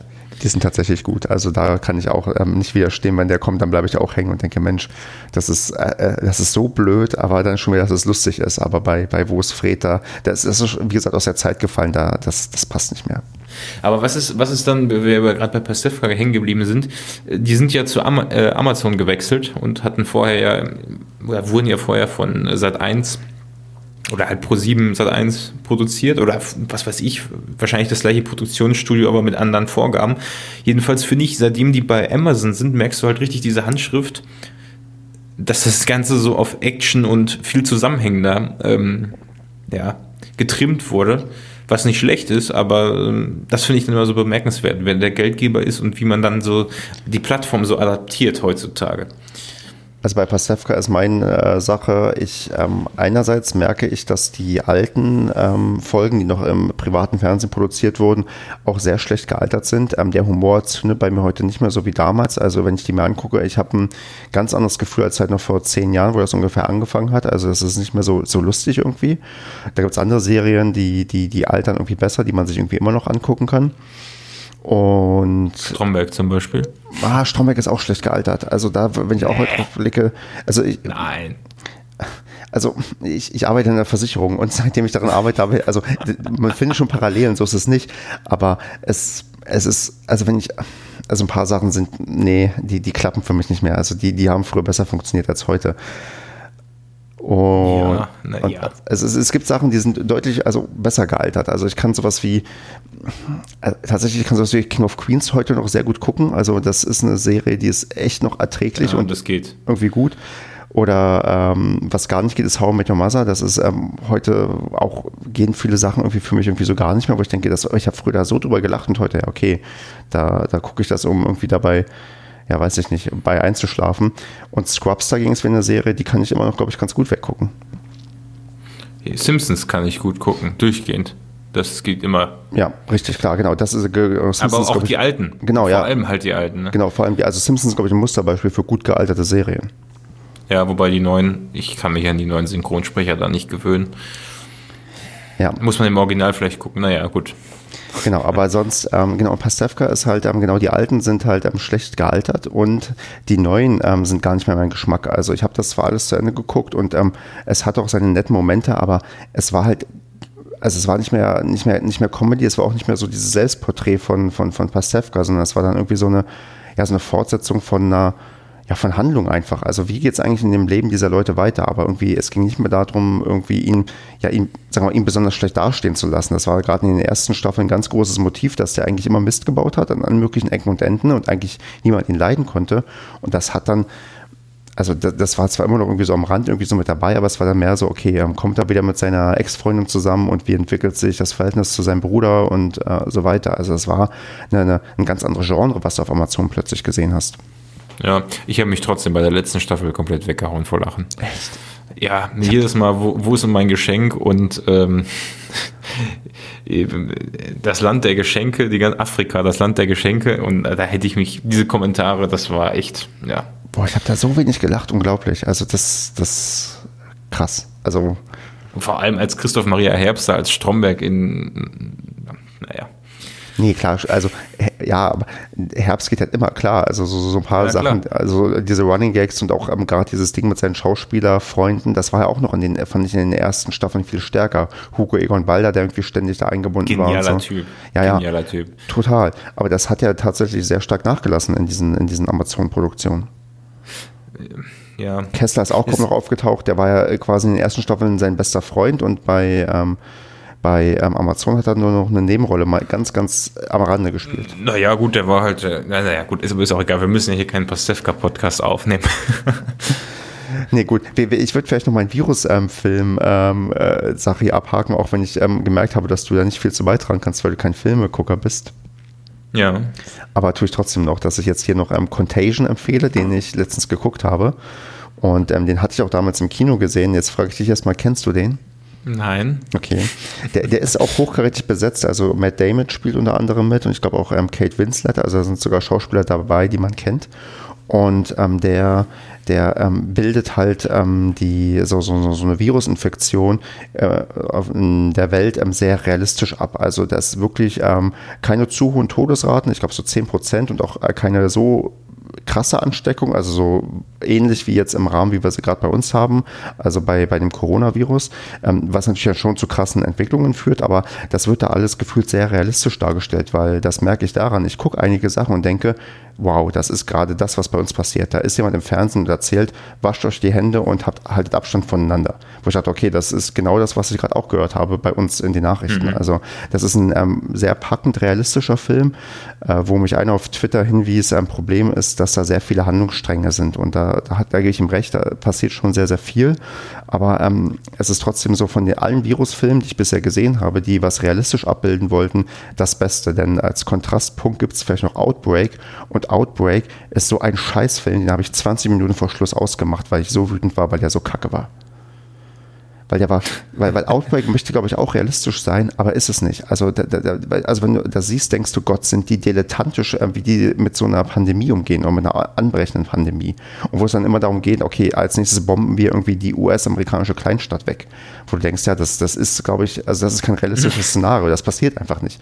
Die sind tatsächlich gut. Also da kann ich auch ähm, nicht widerstehen. Wenn der kommt, dann bleibe ich auch hängen und denke, Mensch, das ist, äh, äh, das ist so blöd, aber dann schon wieder, dass es lustig ist. Aber bei, bei Wo ist Fred da, das ist, wie gesagt, aus der Zeit gefallen, da, das, das passt nicht mehr. Aber was ist, was ist dann, wenn wir gerade bei Pastewka hängen geblieben sind, äh, die sind ja zu äh, Amazon gewechselt und hatten vorher ja, wurden ja vorher von Sat1 oder halt Pro7 Sat1 produziert oder was weiß ich, wahrscheinlich das gleiche Produktionsstudio, aber mit anderen Vorgaben. Jedenfalls finde ich, seitdem die bei Amazon sind, merkst du halt richtig diese Handschrift, dass das Ganze so auf Action und viel zusammenhängender ähm, ja, getrimmt wurde, was nicht schlecht ist, aber ähm, das finde ich dann immer so bemerkenswert, wenn der Geldgeber ist und wie man dann so die Plattform so adaptiert heutzutage. Also bei Pastewka ist meine äh, Sache, ich ähm, einerseits merke ich, dass die alten ähm, Folgen, die noch im privaten Fernsehen produziert wurden, auch sehr schlecht gealtert sind. Ähm, der Humor zündet bei mir heute nicht mehr so wie damals. Also wenn ich die mir angucke, ich habe ein ganz anderes Gefühl als halt noch vor zehn Jahren, wo das ungefähr angefangen hat. Also es ist nicht mehr so, so lustig irgendwie. Da gibt es andere Serien, die, die, die altern irgendwie besser, die man sich irgendwie immer noch angucken kann. Und Stromberg zum Beispiel. Ah, Stromberg ist auch schlecht gealtert. Also da, wenn ich auch heute drauf blicke, also ich, Nein. also ich, ich arbeite in der Versicherung und seitdem ich daran arbeite, habe, also man findet schon Parallelen, so ist es nicht. Aber es, es ist, also wenn ich, also ein paar Sachen sind, nee, die, die klappen für mich nicht mehr. Also die, die haben früher besser funktioniert als heute. Und, Ja, na ja. Es, es, es gibt Sachen, die sind deutlich also besser gealtert. Also ich kann sowas wie äh, tatsächlich kann sowas wie King of Queens heute noch sehr gut gucken. Also das ist eine Serie, die ist echt noch erträglich Ja, und das geht. irgendwie gut. Oder ähm, was gar nicht geht, ist How I Met Your Mother. Das ist ähm, heute auch, gehen viele Sachen irgendwie für mich irgendwie so gar nicht mehr, wo ich denke, das, ich habe früher da so drüber gelacht und heute, ja, okay, da, da gucke ich das, um irgendwie dabei, ja, weiß ich nicht, bei einzuschlafen. Und Scrubs dagegen ist wie eine Serie, die kann ich immer noch, glaube ich, ganz gut weggucken. Simpsons kann ich gut gucken, durchgehend. Das geht immer. Ja, richtig, klar, genau. Das ist, äh, Simpsons, Aber auch ich, die alten. Genau, Vor ja. allem halt die alten. Ne? Genau, vor allem, die, also Simpsons, glaube ich, ein Musterbeispiel für gut gealterte Serien. Ja, wobei die neuen, ich kann mich an die neuen Synchronsprecher da nicht gewöhnen. Ja, Muss man im Original vielleicht gucken. Naja, gut. Genau, aber sonst, ähm, genau, Pastewka ist halt, ähm, genau, die alten sind halt ähm, schlecht gealtert und die neuen ähm, sind gar nicht mehr mein Geschmack. Also ich habe das zwar alles zu Ende geguckt und ähm, es hat auch seine netten Momente, aber es war halt, also es war nicht mehr, nicht mehr, nicht mehr Comedy, es war auch nicht mehr so dieses Selbstporträt von, von, von Pastewka, sondern es war dann irgendwie so eine, ja, so eine Fortsetzung von einer, ja, von Handlung einfach. Also wie geht es eigentlich in dem Leben dieser Leute weiter? Aber irgendwie, es ging nicht mehr darum, irgendwie ihn, ja, ihn, sagen wir mal, ihn besonders schlecht dastehen zu lassen. Das war gerade in den ersten Staffeln ein ganz großes Motiv, dass der eigentlich immer Mist gebaut hat an allen möglichen Ecken und Enden und eigentlich niemand ihn leiden konnte. Und das hat dann, also das, war zwar immer noch irgendwie so am Rand irgendwie so mit dabei, aber es war dann mehr so, okay, kommt er wieder mit seiner Ex-Freundin zusammen und wie entwickelt sich das Verhältnis zu seinem Bruder und äh, so weiter. Also das war eine, eine, ein ganz anderes Genre, was du auf Amazon plötzlich gesehen hast. Ja, ich habe mich trotzdem bei der letzten Staffel komplett weggehauen vor Lachen. Echt? Ja, jedes Mal, wo, wo ist mein Geschenk und ähm, eben das Land der Geschenke, die ganze Afrika, das Land der Geschenke und da hätte ich mich, diese Kommentare, das war echt, ja. Boah, ich habe da so wenig gelacht, unglaublich. Also das, das krass. Also vor allem als Christoph Maria Herbst da als Stromberg in. Nee, klar, also ja, aber Herbst geht halt immer klar. Also so, so ein paar Ja, klar. Sachen, also diese Running Gags und auch ähm, gerade dieses Ding mit seinen Schauspielerfreunden, das war ja auch noch in den, fand ich in den ersten Staffeln viel stärker. Hugo Egon Balder, der irgendwie ständig da eingebunden war. Genialer so. Typ. Ja, ja. Genialer Typ. Total. Aber das hat ja tatsächlich sehr stark nachgelassen in diesen, in diesen Amazon-Produktionen. Ja. Kessler ist auch kaum noch aufgetaucht. Der war ja äh, quasi in den ersten Staffeln sein bester Freund und bei, ähm, bei ähm, Amazon hat er nur noch eine Nebenrolle mal ganz, ganz am Rande gespielt. Naja, gut, der war halt, äh, naja, gut, ist aber ist auch egal, wir müssen ja hier keinen Pastewka-Podcast aufnehmen. Nee, gut. Ich würde vielleicht noch meinen Virus-Film ähm, äh, Sache hier abhaken, auch wenn ich ähm, gemerkt habe, dass du da nicht viel zu beitragen kannst, weil du kein Filmegucker bist. ja. Aber tue ich trotzdem noch, dass ich jetzt hier noch ähm, Contagion empfehle, den ich letztens geguckt habe. Und ähm, den hatte ich auch damals im Kino gesehen. Jetzt frage ich dich erstmal, kennst du den? Nein. Okay. Der, der ist auch hochkarätig besetzt. Also Matt Damon spielt unter anderem mit und ich glaube auch ähm, Kate Winslet. Also da sind sogar Schauspieler dabei, die man kennt. Und ähm, der, der ähm, bildet halt ähm, die, so, so, so- eine Virusinfektion äh, in der Welt ähm, sehr realistisch ab. Also das ist wirklich ähm, keine zu hohen Todesraten, ich glaube so 10 Prozent und auch äh, keine so krasse Ansteckung, also so ähnlich wie jetzt im Rahmen, wie wir sie gerade bei uns haben, also bei, bei dem Coronavirus, ähm, was natürlich ja schon zu krassen Entwicklungen führt, aber das wird da alles gefühlt sehr realistisch dargestellt, weil das merke ich daran. Ich gucke einige Sachen und denke, wow, das ist gerade das, was bei uns passiert. Da ist jemand im Fernsehen und erzählt, wascht euch die Hände und habt, haltet Abstand voneinander. Wo ich dachte, okay, das ist genau das, was ich gerade auch gehört habe bei uns in den Nachrichten. Also das ist ein ähm, sehr packend realistischer Film, äh, wo mich einer auf Twitter hinwies, ein Problem ist, dass da sehr viele Handlungsstränge sind. Und da, da, hat, da gebe ich ihm recht, da passiert schon sehr, sehr viel. Aber ähm, es ist trotzdem so von den allen Virusfilmen, die ich bisher gesehen habe, die was realistisch abbilden wollten, das Beste. Denn als Kontrastpunkt gibt es vielleicht noch Outbreak. Und Outbreak ist so ein Scheißfilm, den habe ich 20 Minuten vor Schluss ausgemacht, weil ich so wütend war, weil der so kacke war. Weil der war, weil, weil Outbreak möchte, glaube ich, auch realistisch sein, aber ist es nicht. Also, da, da, also wenn du das siehst, denkst du, Gott, sind die dilettantisch, wie die mit so einer Pandemie umgehen oder mit einer anbrechenden Pandemie. Und wo es dann immer darum geht, okay, als nächstes bomben wir irgendwie die US-amerikanische Kleinstadt weg. Wo du denkst, ja, das, das ist, glaube ich, also das ist kein realistisches Szenario, das passiert einfach nicht.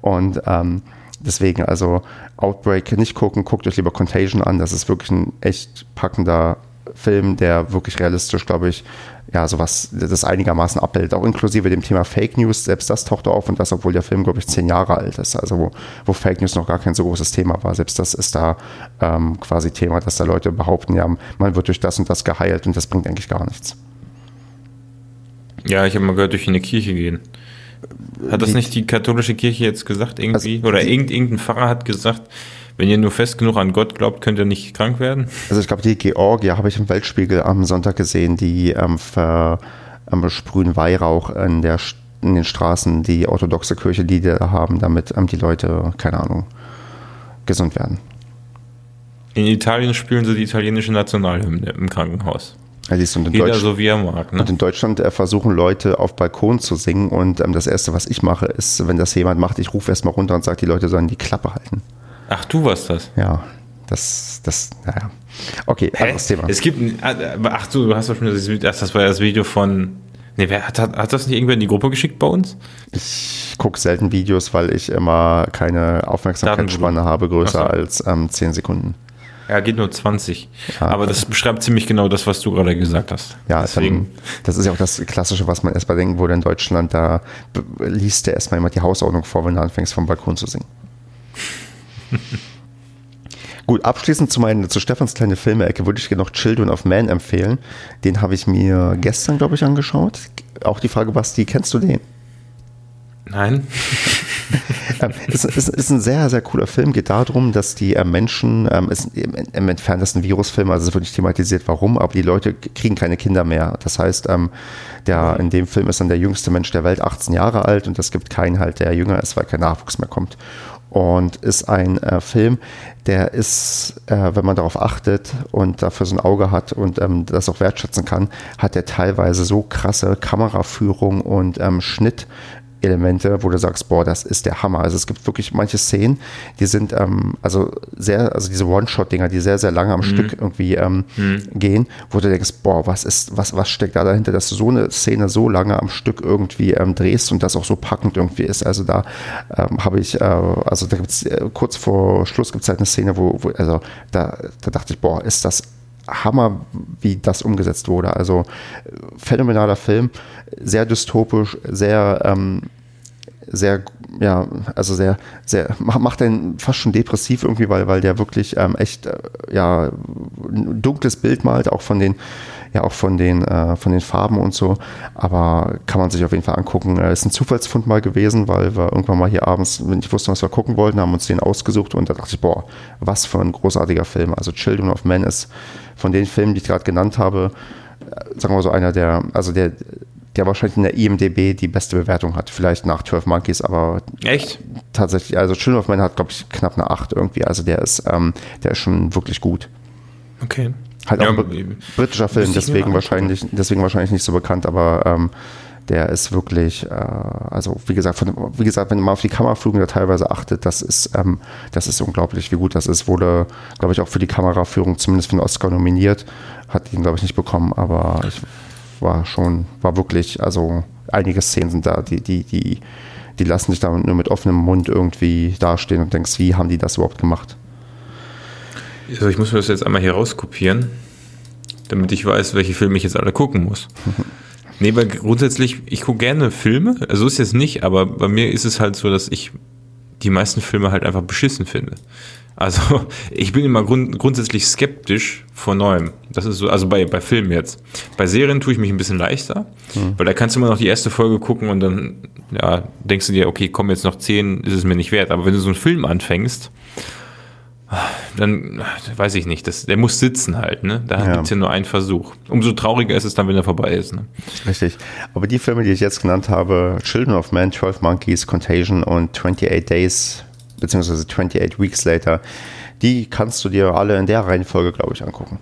Und ähm, deswegen, also Outbreak nicht gucken, guckt euch lieber Contagion an. Das ist wirklich ein echt packender Film, der wirklich realistisch, glaube ich, ja, sowas, das einigermaßen abbildet, auch inklusive dem Thema Fake News, selbst das taucht auf und das, obwohl der Film, glaube ich, zehn Jahre alt ist, also wo, wo Fake News noch gar kein so großes Thema war, selbst das ist da ähm, quasi Thema, dass da Leute behaupten, ja, man wird durch das und das geheilt und das bringt eigentlich gar nichts. Ja, ich habe mal gehört, durch eine Kirche gehen. Hat das nicht die katholische Kirche jetzt gesagt irgendwie? Also, Oder irgendein Pfarrer hat gesagt, wenn ihr nur fest genug an Gott glaubt, könnt ihr nicht krank werden? Also ich glaube, die Georgier habe ich im Weltspiegel am Sonntag gesehen, die ähm, versprühen ähm, Weihrauch in, der, in den Straßen, die orthodoxe Kirche, die da haben, damit ähm, die Leute, keine Ahnung, gesund werden. In Italien spielen sie die italienische Nationalhymne im Krankenhaus. In Jeder so wie er mag. Ne? Und in Deutschland äh, versuchen Leute auf Balkon zu singen und ähm, das Erste, was ich mache, ist, wenn das jemand macht, ich rufe erstmal runter und sage, die Leute sollen die Klappe halten. Ach, du warst das? Ja, das, das, naja. Okay, Hä? anderes Thema. Es gibt, äh, ach du, du hast doch schon das, das war das Video von, nee, wer hat, hat, hat das nicht irgendwer in die Gruppe geschickt bei uns? Ich gucke selten Videos, weil ich immer keine Aufmerksamkeitsspanne habe, größer so. als ähm, 10 Sekunden. Ja, geht nur 20. Ja, Aber das beschreibt ziemlich genau das, was du gerade gesagt hast. Ja, Deswegen. Das ist ja auch das Klassische, was man erstmal denken würde in Deutschland. Da liest der erstmal immer die Hausordnung vor, wenn du anfängst, vom Balkon zu singen. Gut, abschließend zu, meinen, zu Stefans kleine Filmecke würde ich dir noch Children of Man empfehlen. Den habe ich mir gestern, glaube ich, angeschaut. Auch die Frage, Basti, kennst du den? Nein. ähm, es, es, ist ein sehr, sehr cooler Film. Geht darum, dass die äh, Menschen, ähm, ist im, entferntesten Virusfilm, also es wird nicht thematisiert, warum, aber die Leute kriegen keine Kinder mehr. Das heißt, ähm, der, in dem Film ist dann der jüngste Mensch der Welt 18 Jahre alt und es gibt keinen halt, der jünger ist, weil kein Nachwuchs mehr kommt und ist ein äh, Film, der ist, äh, wenn man darauf achtet und dafür so ein Auge hat und ähm, das auch wertschätzen kann, hat er teilweise so krasse Kameraführung und ähm, Schnitt Elemente, wo du sagst, boah, das ist der Hammer. Also es gibt wirklich manche Szenen, die sind ähm, also sehr, also diese One-Shot-Dinger, die sehr, sehr lange am mhm. Stück irgendwie ähm, mhm. gehen, wo du denkst, boah, was ist, was, was steckt da dahinter, dass du so eine Szene so lange am Stück irgendwie ähm, drehst und das auch so packend irgendwie ist. Also da ähm, habe ich, äh, also da gibt es äh, kurz vor Schluss gibt es halt eine Szene, wo, wo also da, da dachte ich, boah, ist das Hammer, wie das umgesetzt wurde. Also phänomenaler Film, sehr dystopisch, sehr, ähm, sehr, ja, also sehr, sehr, macht einen fast schon depressiv irgendwie, weil, weil der wirklich ähm, echt, äh, ja, ein dunkles Bild malt, auch von den, ja, auch von den, äh, von den Farben und so. Aber kann man sich auf jeden Fall angucken. Äh, ist ein Zufallsfund mal gewesen, weil wir irgendwann mal hier abends, wenn ich wusste, was wir gucken wollten, haben uns den ausgesucht und da dachte ich, boah, was für ein großartiger Film. Also Children of Men ist von den Filmen, die ich gerade genannt habe, äh, sagen wir so einer der, also der, der wahrscheinlich in der IMDB die beste Bewertung hat. Vielleicht nach 12 Monkeys, aber echt tatsächlich, also Children of Men hat, glaube ich, knapp eine 8 irgendwie. Also der ist, ähm, der ist schon wirklich gut. Okay. Halt ja, auch ein britischer Film, deswegen wahrscheinlich, deswegen wahrscheinlich nicht so bekannt, aber ähm, der ist wirklich, äh, also wie gesagt, von, wie gesagt, wenn man auf die Kameraführung da teilweise achtet, das ist, ähm, das ist unglaublich, wie gut das ist. Wurde, glaube ich, auch für die Kameraführung zumindest für den Oscar nominiert, hat ihn, glaube ich, nicht bekommen, aber ich war schon, war wirklich, also einige Szenen sind da, die, die, die, die lassen sich da nur mit offenem Mund irgendwie dastehen und denkst, wie haben die das überhaupt gemacht? Also ich muss mir das jetzt einmal hier rauskopieren, damit ich weiß, welche Filme ich jetzt alle gucken muss. nee, weil grundsätzlich, ich gucke gerne Filme, also ist jetzt nicht, aber bei mir ist es halt so, dass ich die meisten Filme halt einfach beschissen finde. Also ich bin immer grund grundsätzlich skeptisch vor Neuem. Das ist so, also bei, bei Filmen jetzt. Bei Serien tue ich mich ein bisschen leichter, mhm. weil da kannst du immer noch die erste Folge gucken und dann ja, denkst du dir, okay, komm jetzt noch zehn, ist es mir nicht wert. Aber wenn du so einen Film anfängst, dann weiß ich nicht, das, der muss sitzen halt, ne? Da ja. gibt es ja nur einen Versuch. Umso trauriger ist es dann, wenn er vorbei ist. Ne? Richtig. Aber die Filme, die ich jetzt genannt habe, Children of Man, 12 Monkeys, Contagion und 28 Days, beziehungsweise 28 Weeks Later, die kannst du dir alle in der Reihenfolge, glaube ich, angucken.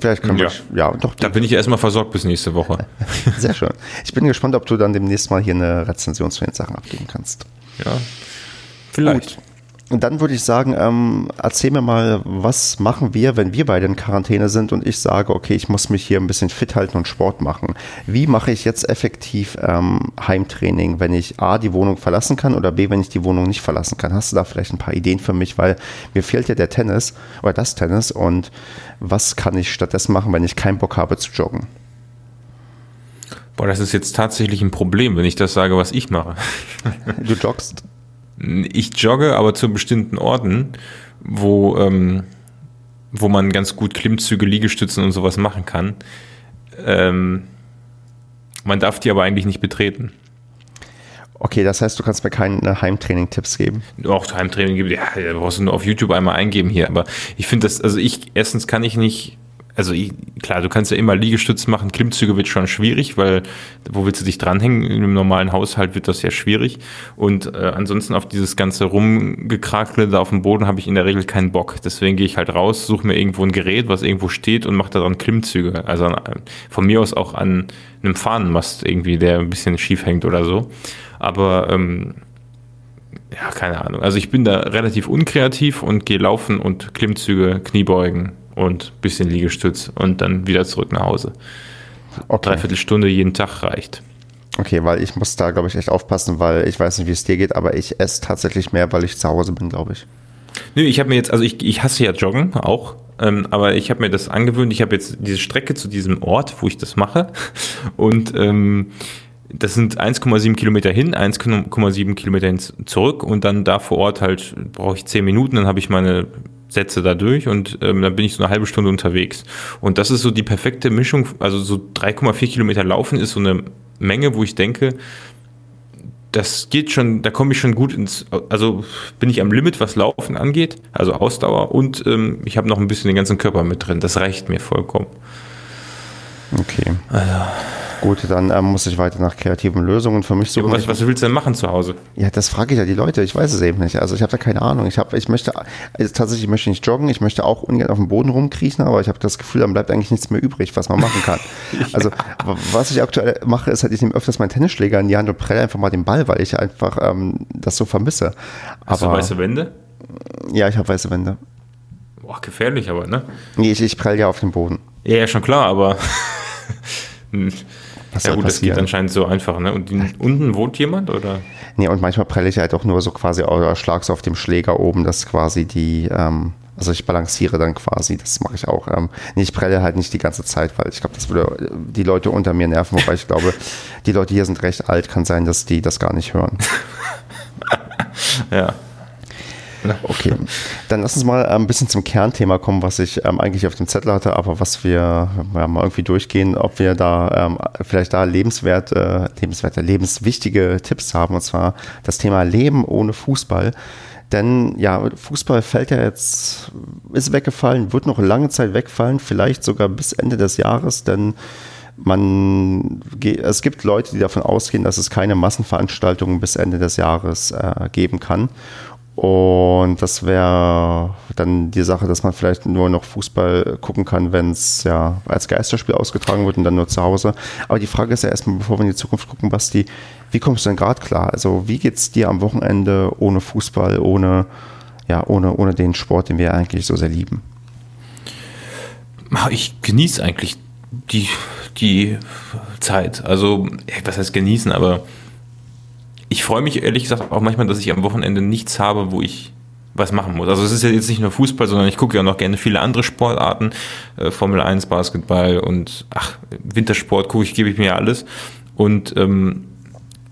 Vielleicht können ja. wir, ja, doch. Da bin ich erstmal versorgt bis nächste Woche. Sehr schön. Ich bin gespannt, ob du dann demnächst mal hier eine Rezension zu den Sachen abgeben kannst. Ja, vielleicht. Gut. Dann würde ich sagen, ähm, erzähl mir mal, was machen wir, wenn wir beide in Quarantäne sind und ich sage, okay, ich muss mich hier ein bisschen fit halten und Sport machen. Wie mache ich jetzt effektiv ähm, Heimtraining, wenn ich A, die Wohnung verlassen kann oder B, wenn ich die Wohnung nicht verlassen kann? Hast du da vielleicht ein paar Ideen für mich? Weil mir fehlt ja der Tennis oder das Tennis und was kann ich stattdessen machen, wenn ich keinen Bock habe zu joggen? Boah, das ist jetzt tatsächlich ein Problem, wenn ich das sage, was ich mache. Du joggst? Ich jogge, aber zu bestimmten Orten, wo, ähm, wo man ganz gut Klimmzüge, Liegestützen und sowas machen kann. Ähm, man darf die aber eigentlich nicht betreten. Okay, das heißt, du kannst mir keine Heimtraining-Tipps geben. Auch Heimtraining gibt, ja, brauchst du nur auf YouTube einmal eingeben hier. Aber ich finde das, also ich, erstens kann ich nicht also klar, du kannst ja immer Liegestütz machen, Klimmzüge wird schon schwierig, weil wo willst du dich dranhängen? In einem normalen Haushalt wird das ja schwierig. Und äh, ansonsten auf dieses ganze Rumgekrakle da auf dem Boden habe ich in der Regel keinen Bock. Deswegen gehe ich halt raus, suche mir irgendwo ein Gerät, was irgendwo steht und mache daran Klimmzüge. Also an, von mir aus auch an einem Fahnenmast irgendwie, der ein bisschen schief hängt oder so. Aber ähm, ja, keine Ahnung. Also ich bin da relativ unkreativ und gehe laufen und Klimmzüge, Kniebeugen und ein bisschen Liegestütz und dann wieder zurück nach Hause. Okay. Dreiviertel Stunde jeden Tag reicht. Okay, weil ich muss da, glaube ich, echt aufpassen, weil ich weiß nicht, wie es dir geht, aber ich esse tatsächlich mehr, weil ich zu Hause bin, glaube ich. Nö, ich habe mir jetzt, also ich, ich hasse ja Joggen auch, ähm, aber ich habe mir das angewöhnt. Ich habe jetzt diese Strecke zu diesem Ort, wo ich das mache und ähm, das sind 1,7 Kilometer hin, 1,7 Kilometer hin zurück und dann da vor Ort halt brauche ich 10 Minuten, dann habe ich meine Sätze da durch und ähm, dann bin ich so eine halbe Stunde unterwegs. Und das ist so die perfekte Mischung, also so 3,4 Kilometer laufen ist so eine Menge, wo ich denke, das geht schon, da komme ich schon gut ins, also bin ich am Limit, was Laufen angeht, also Ausdauer und ähm, ich habe noch ein bisschen den ganzen Körper mit drin. Das reicht mir vollkommen. Okay. Also. Gut, dann ähm, muss ich weiter nach kreativen Lösungen für mich suchen. Ja, was, was willst du denn machen zu Hause? Ja, das frage ich ja die Leute. Ich weiß es eben nicht. Also ich habe da keine Ahnung. Ich habe, ich möchte also tatsächlich, ich möchte nicht joggen. Ich möchte auch ungern auf dem Boden rumkriechen, aber ich habe das Gefühl, dann bleibt eigentlich nichts mehr übrig, was man machen kann. Also was ich aktuell mache, ist halt, ich nehme öfters meinen Tennisschläger in die Hand und prelle einfach mal den Ball, weil ich einfach ähm, das so vermisse. Hast aber, du weiße Wände? Ja, ich habe weiße Wände. Boah, gefährlich aber, ne? Nee, ich, ich prell ja auf den Boden. Ja, ja, schon klar, aber Was ja gut, das geht anscheinend so einfach, ne? Und die, unten wohnt jemand, oder? Nee, und manchmal prelle ich halt auch nur so quasi oder schlag so auf dem Schläger oben, dass quasi die, ähm, also ich balanciere dann quasi, das mache ich auch. Ähm, nee, ich prelle halt nicht die ganze Zeit, weil ich glaube, das würde die Leute unter mir nerven, wobei ich glaube, die Leute hier sind recht alt, kann sein, dass die das gar nicht hören. ja. Okay, dann lass uns mal ein bisschen zum Kernthema kommen, was ich ähm, eigentlich auf dem Zettel hatte, aber was wir ja, mal irgendwie durchgehen, ob wir da ähm, vielleicht da lebenswerte, lebenswerte, lebenswichtige Tipps haben, und zwar das Thema Leben ohne Fußball. Denn ja, Fußball fällt ja jetzt, ist weggefallen, wird noch lange Zeit wegfallen, vielleicht sogar bis Ende des Jahres, denn man, es gibt Leute, die davon ausgehen, dass es keine Massenveranstaltungen bis Ende des Jahres äh, geben kann. Und das wäre dann die Sache, dass man vielleicht nur noch Fußball gucken kann, wenn es ja als Geisterspiel ausgetragen wird und dann nur zu Hause. Aber die Frage ist ja erstmal, bevor wir in die Zukunft gucken, Basti, wie kommst du denn gerade klar? Also wie geht es dir am Wochenende ohne Fußball, ohne, ja, ohne, ohne den Sport, den wir eigentlich so sehr lieben? Ich genieße eigentlich die, die Zeit. Also, was heißt genießen, aber ich freue mich ehrlich gesagt auch manchmal, dass ich am Wochenende nichts habe, wo ich was machen muss. Also es ist ja jetzt nicht nur Fußball, sondern ich gucke ja noch gerne viele andere Sportarten, äh, Formel 1, Basketball und ach, Wintersport gucke ich, gebe ich mir ja alles. Und ähm,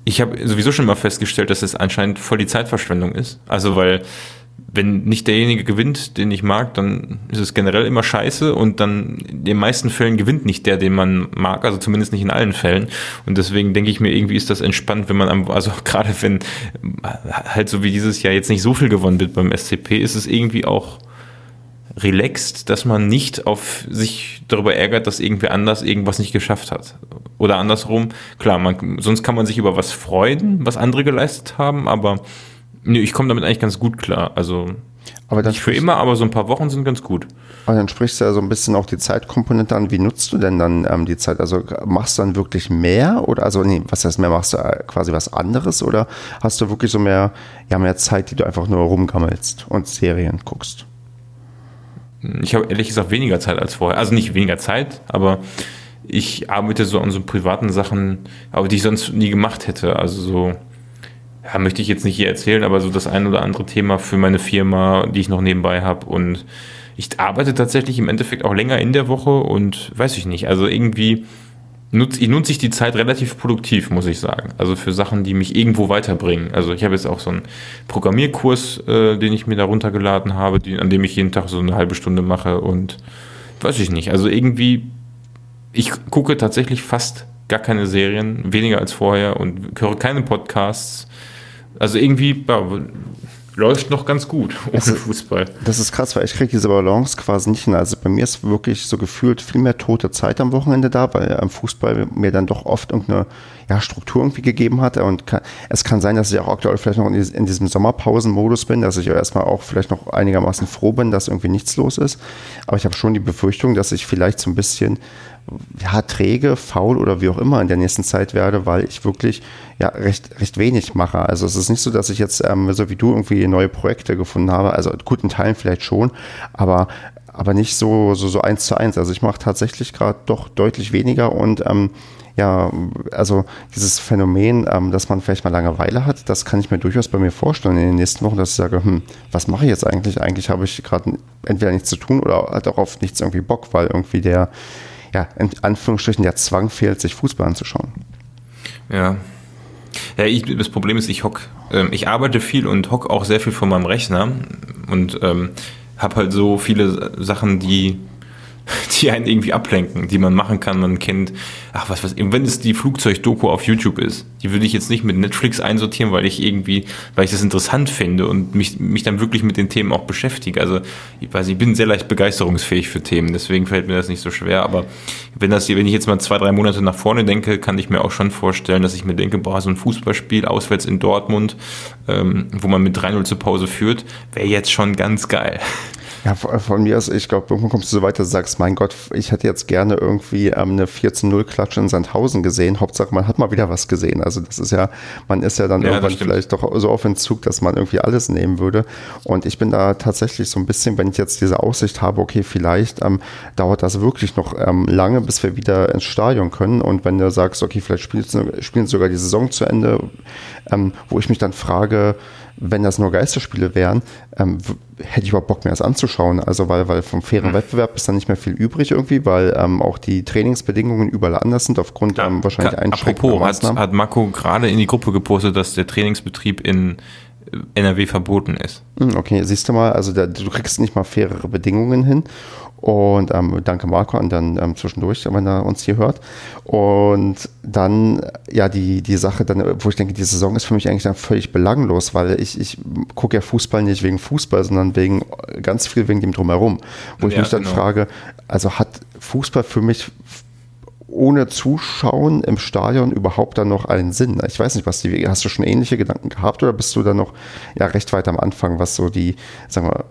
ich habe sowieso schon mal festgestellt, dass es anscheinend voll die Zeitverschwendung ist. Also weil wenn nicht derjenige gewinnt, den ich mag, dann ist es generell immer scheiße und dann in den meisten Fällen gewinnt nicht der, den man mag, also zumindest nicht in allen Fällen. Und deswegen denke ich mir, irgendwie ist das entspannt, wenn man am, also gerade wenn halt so wie dieses Jahr jetzt nicht so viel gewonnen wird beim SCP, ist es irgendwie auch relaxed, dass man nicht auf sich darüber ärgert, dass irgendwer anders irgendwas nicht geschafft hat. Oder andersrum, klar, man, sonst kann man sich über was freuen, was andere geleistet haben, aber Nee, ich komme damit eigentlich ganz gut klar. Also Aber Nicht für immer, aber so ein paar Wochen sind ganz gut. Aber dann sprichst du ja so ein bisschen auch die Zeitkomponente an. Wie nutzt du denn dann ähm, die Zeit? Also machst du dann wirklich mehr oder also nee, was heißt mehr? Machst du äh, quasi was anderes oder hast du wirklich so mehr, ja, mehr Zeit, die du einfach nur rumgammelst und Serien guckst? Ich habe ehrlich gesagt weniger Zeit als vorher. Also nicht weniger Zeit, aber ich arbeite so an so privaten Sachen, aber die ich sonst nie gemacht hätte. Also so ja, möchte ich jetzt nicht hier erzählen, aber so das ein oder andere Thema für meine Firma, die ich noch nebenbei habe. Und ich arbeite tatsächlich im Endeffekt auch länger in der Woche und weiß ich nicht. Also irgendwie nutze ich nutze ich die Zeit relativ produktiv, muss ich sagen. Also für Sachen, die mich irgendwo weiterbringen. Also ich habe jetzt auch so einen Programmierkurs, äh, den ich mir da runtergeladen habe, die, an dem ich jeden Tag so eine halbe Stunde mache und weiß ich nicht. Also irgendwie, ich gucke tatsächlich fast gar keine Serien, weniger als vorher und höre keine Podcasts also irgendwie ja, läuft noch ganz gut ohne das Fußball. Das ist krass, weil ich kriege diese Balance quasi nicht hin. Also bei mir ist wirklich so gefühlt viel mehr tote Zeit am Wochenende da, weil am Fußball mir dann doch oft irgendeine ja, Struktur irgendwie gegeben hat. Und kann, es kann sein, dass ich auch aktuell vielleicht noch in, in diesem Sommerpausenmodus bin, dass ich erstmal auch vielleicht noch einigermaßen froh bin, dass irgendwie nichts los ist. Aber ich habe schon die Befürchtung, dass ich vielleicht so ein bisschen ja, träge, faul oder wie auch immer in der nächsten Zeit werde, weil ich wirklich ja recht, recht wenig mache. Also es ist nicht so, dass ich jetzt ähm, so wie du irgendwie neue Projekte gefunden habe. Also guten Teilen vielleicht schon, aber aber nicht so so so eins zu eins. Also ich mache tatsächlich gerade doch deutlich weniger und ähm, ja, also dieses Phänomen, ähm, dass man vielleicht mal Langeweile hat, das kann ich mir durchaus bei mir vorstellen in den nächsten Wochen, dass ich sage, hm, was mache ich jetzt eigentlich? Eigentlich habe ich gerade entweder nichts zu tun oder halt auch auf nichts irgendwie Bock, weil irgendwie der ja, in Anführungsstrichen der Zwang fehlt, sich Fußball anzuschauen. Ja. Ja, ich, das Problem ist, ich hock, ähm, ich arbeite viel und hock auch sehr viel vor meinem Rechner und ähm, habe halt so viele Sachen, die die einen irgendwie ablenken, die man machen kann. Man kennt, ach was, was, wenn es die Flugzeugdoku auf YouTube ist, die würde ich jetzt nicht mit Netflix einsortieren, weil ich irgendwie, weil ich das interessant finde und mich, mich dann wirklich mit den Themen auch beschäftige. Also, ich weiß, ich bin sehr leicht begeisterungsfähig für Themen, deswegen fällt mir das nicht so schwer. Aber wenn das, wenn ich jetzt mal zwei, drei Monate nach vorne denke, kann ich mir auch schon vorstellen, dass ich mir denke, boah, so ein Fußballspiel auswärts in Dortmund, ähm, wo man mit 3-0 zur Pause führt, wäre jetzt schon ganz geil. Ja, von mir aus, ich glaube, irgendwann kommst du so weit, dass du sagst, mein Gott, ich hätte jetzt gerne irgendwie ähm, eine 14-0-Klatsche in Sandhausen gesehen. Hauptsache, man hat mal wieder was gesehen. Also das ist ja, man ist ja dann ja, irgendwann vielleicht doch so auf Entzug, dass man irgendwie alles nehmen würde. Und ich bin da tatsächlich so ein bisschen, wenn ich jetzt diese Aussicht habe, okay, vielleicht ähm, dauert das wirklich noch ähm, lange, bis wir wieder ins Stadion können. Und wenn du sagst, okay, vielleicht spielen, spielen sogar die Saison zu Ende, ähm, wo ich mich dann frage, wenn das nur Geisterspiele wären, ähm, hätte ich überhaupt Bock mehr das anzuschauen. Also weil, weil vom fairen mhm. Wettbewerb ist dann nicht mehr viel übrig irgendwie, weil ähm, auch die Trainingsbedingungen überall anders sind aufgrund ja, ähm, wahrscheinlich Einschränkungen. Apropos, hat, hat Marco gerade in die Gruppe gepostet, dass der Trainingsbetrieb in NRW verboten ist. Hm, okay, siehst du mal, also da, du kriegst nicht mal fairere Bedingungen hin. Und ähm, danke Marco und dann ähm, zwischendurch, wenn er uns hier hört. Und dann, ja, die, die Sache, dann, wo ich denke, die Saison ist für mich eigentlich dann völlig belanglos, weil ich, ich gucke ja Fußball nicht wegen Fußball, sondern wegen ganz viel wegen dem drumherum. Wo ja, ich mich dann genau. frage, also hat Fußball für mich ohne Zuschauen im Stadion überhaupt dann noch einen Sinn? Ich weiß nicht, was die, hast du schon ähnliche Gedanken gehabt oder bist du da noch ja, recht weit am Anfang, was so die, sagen wir,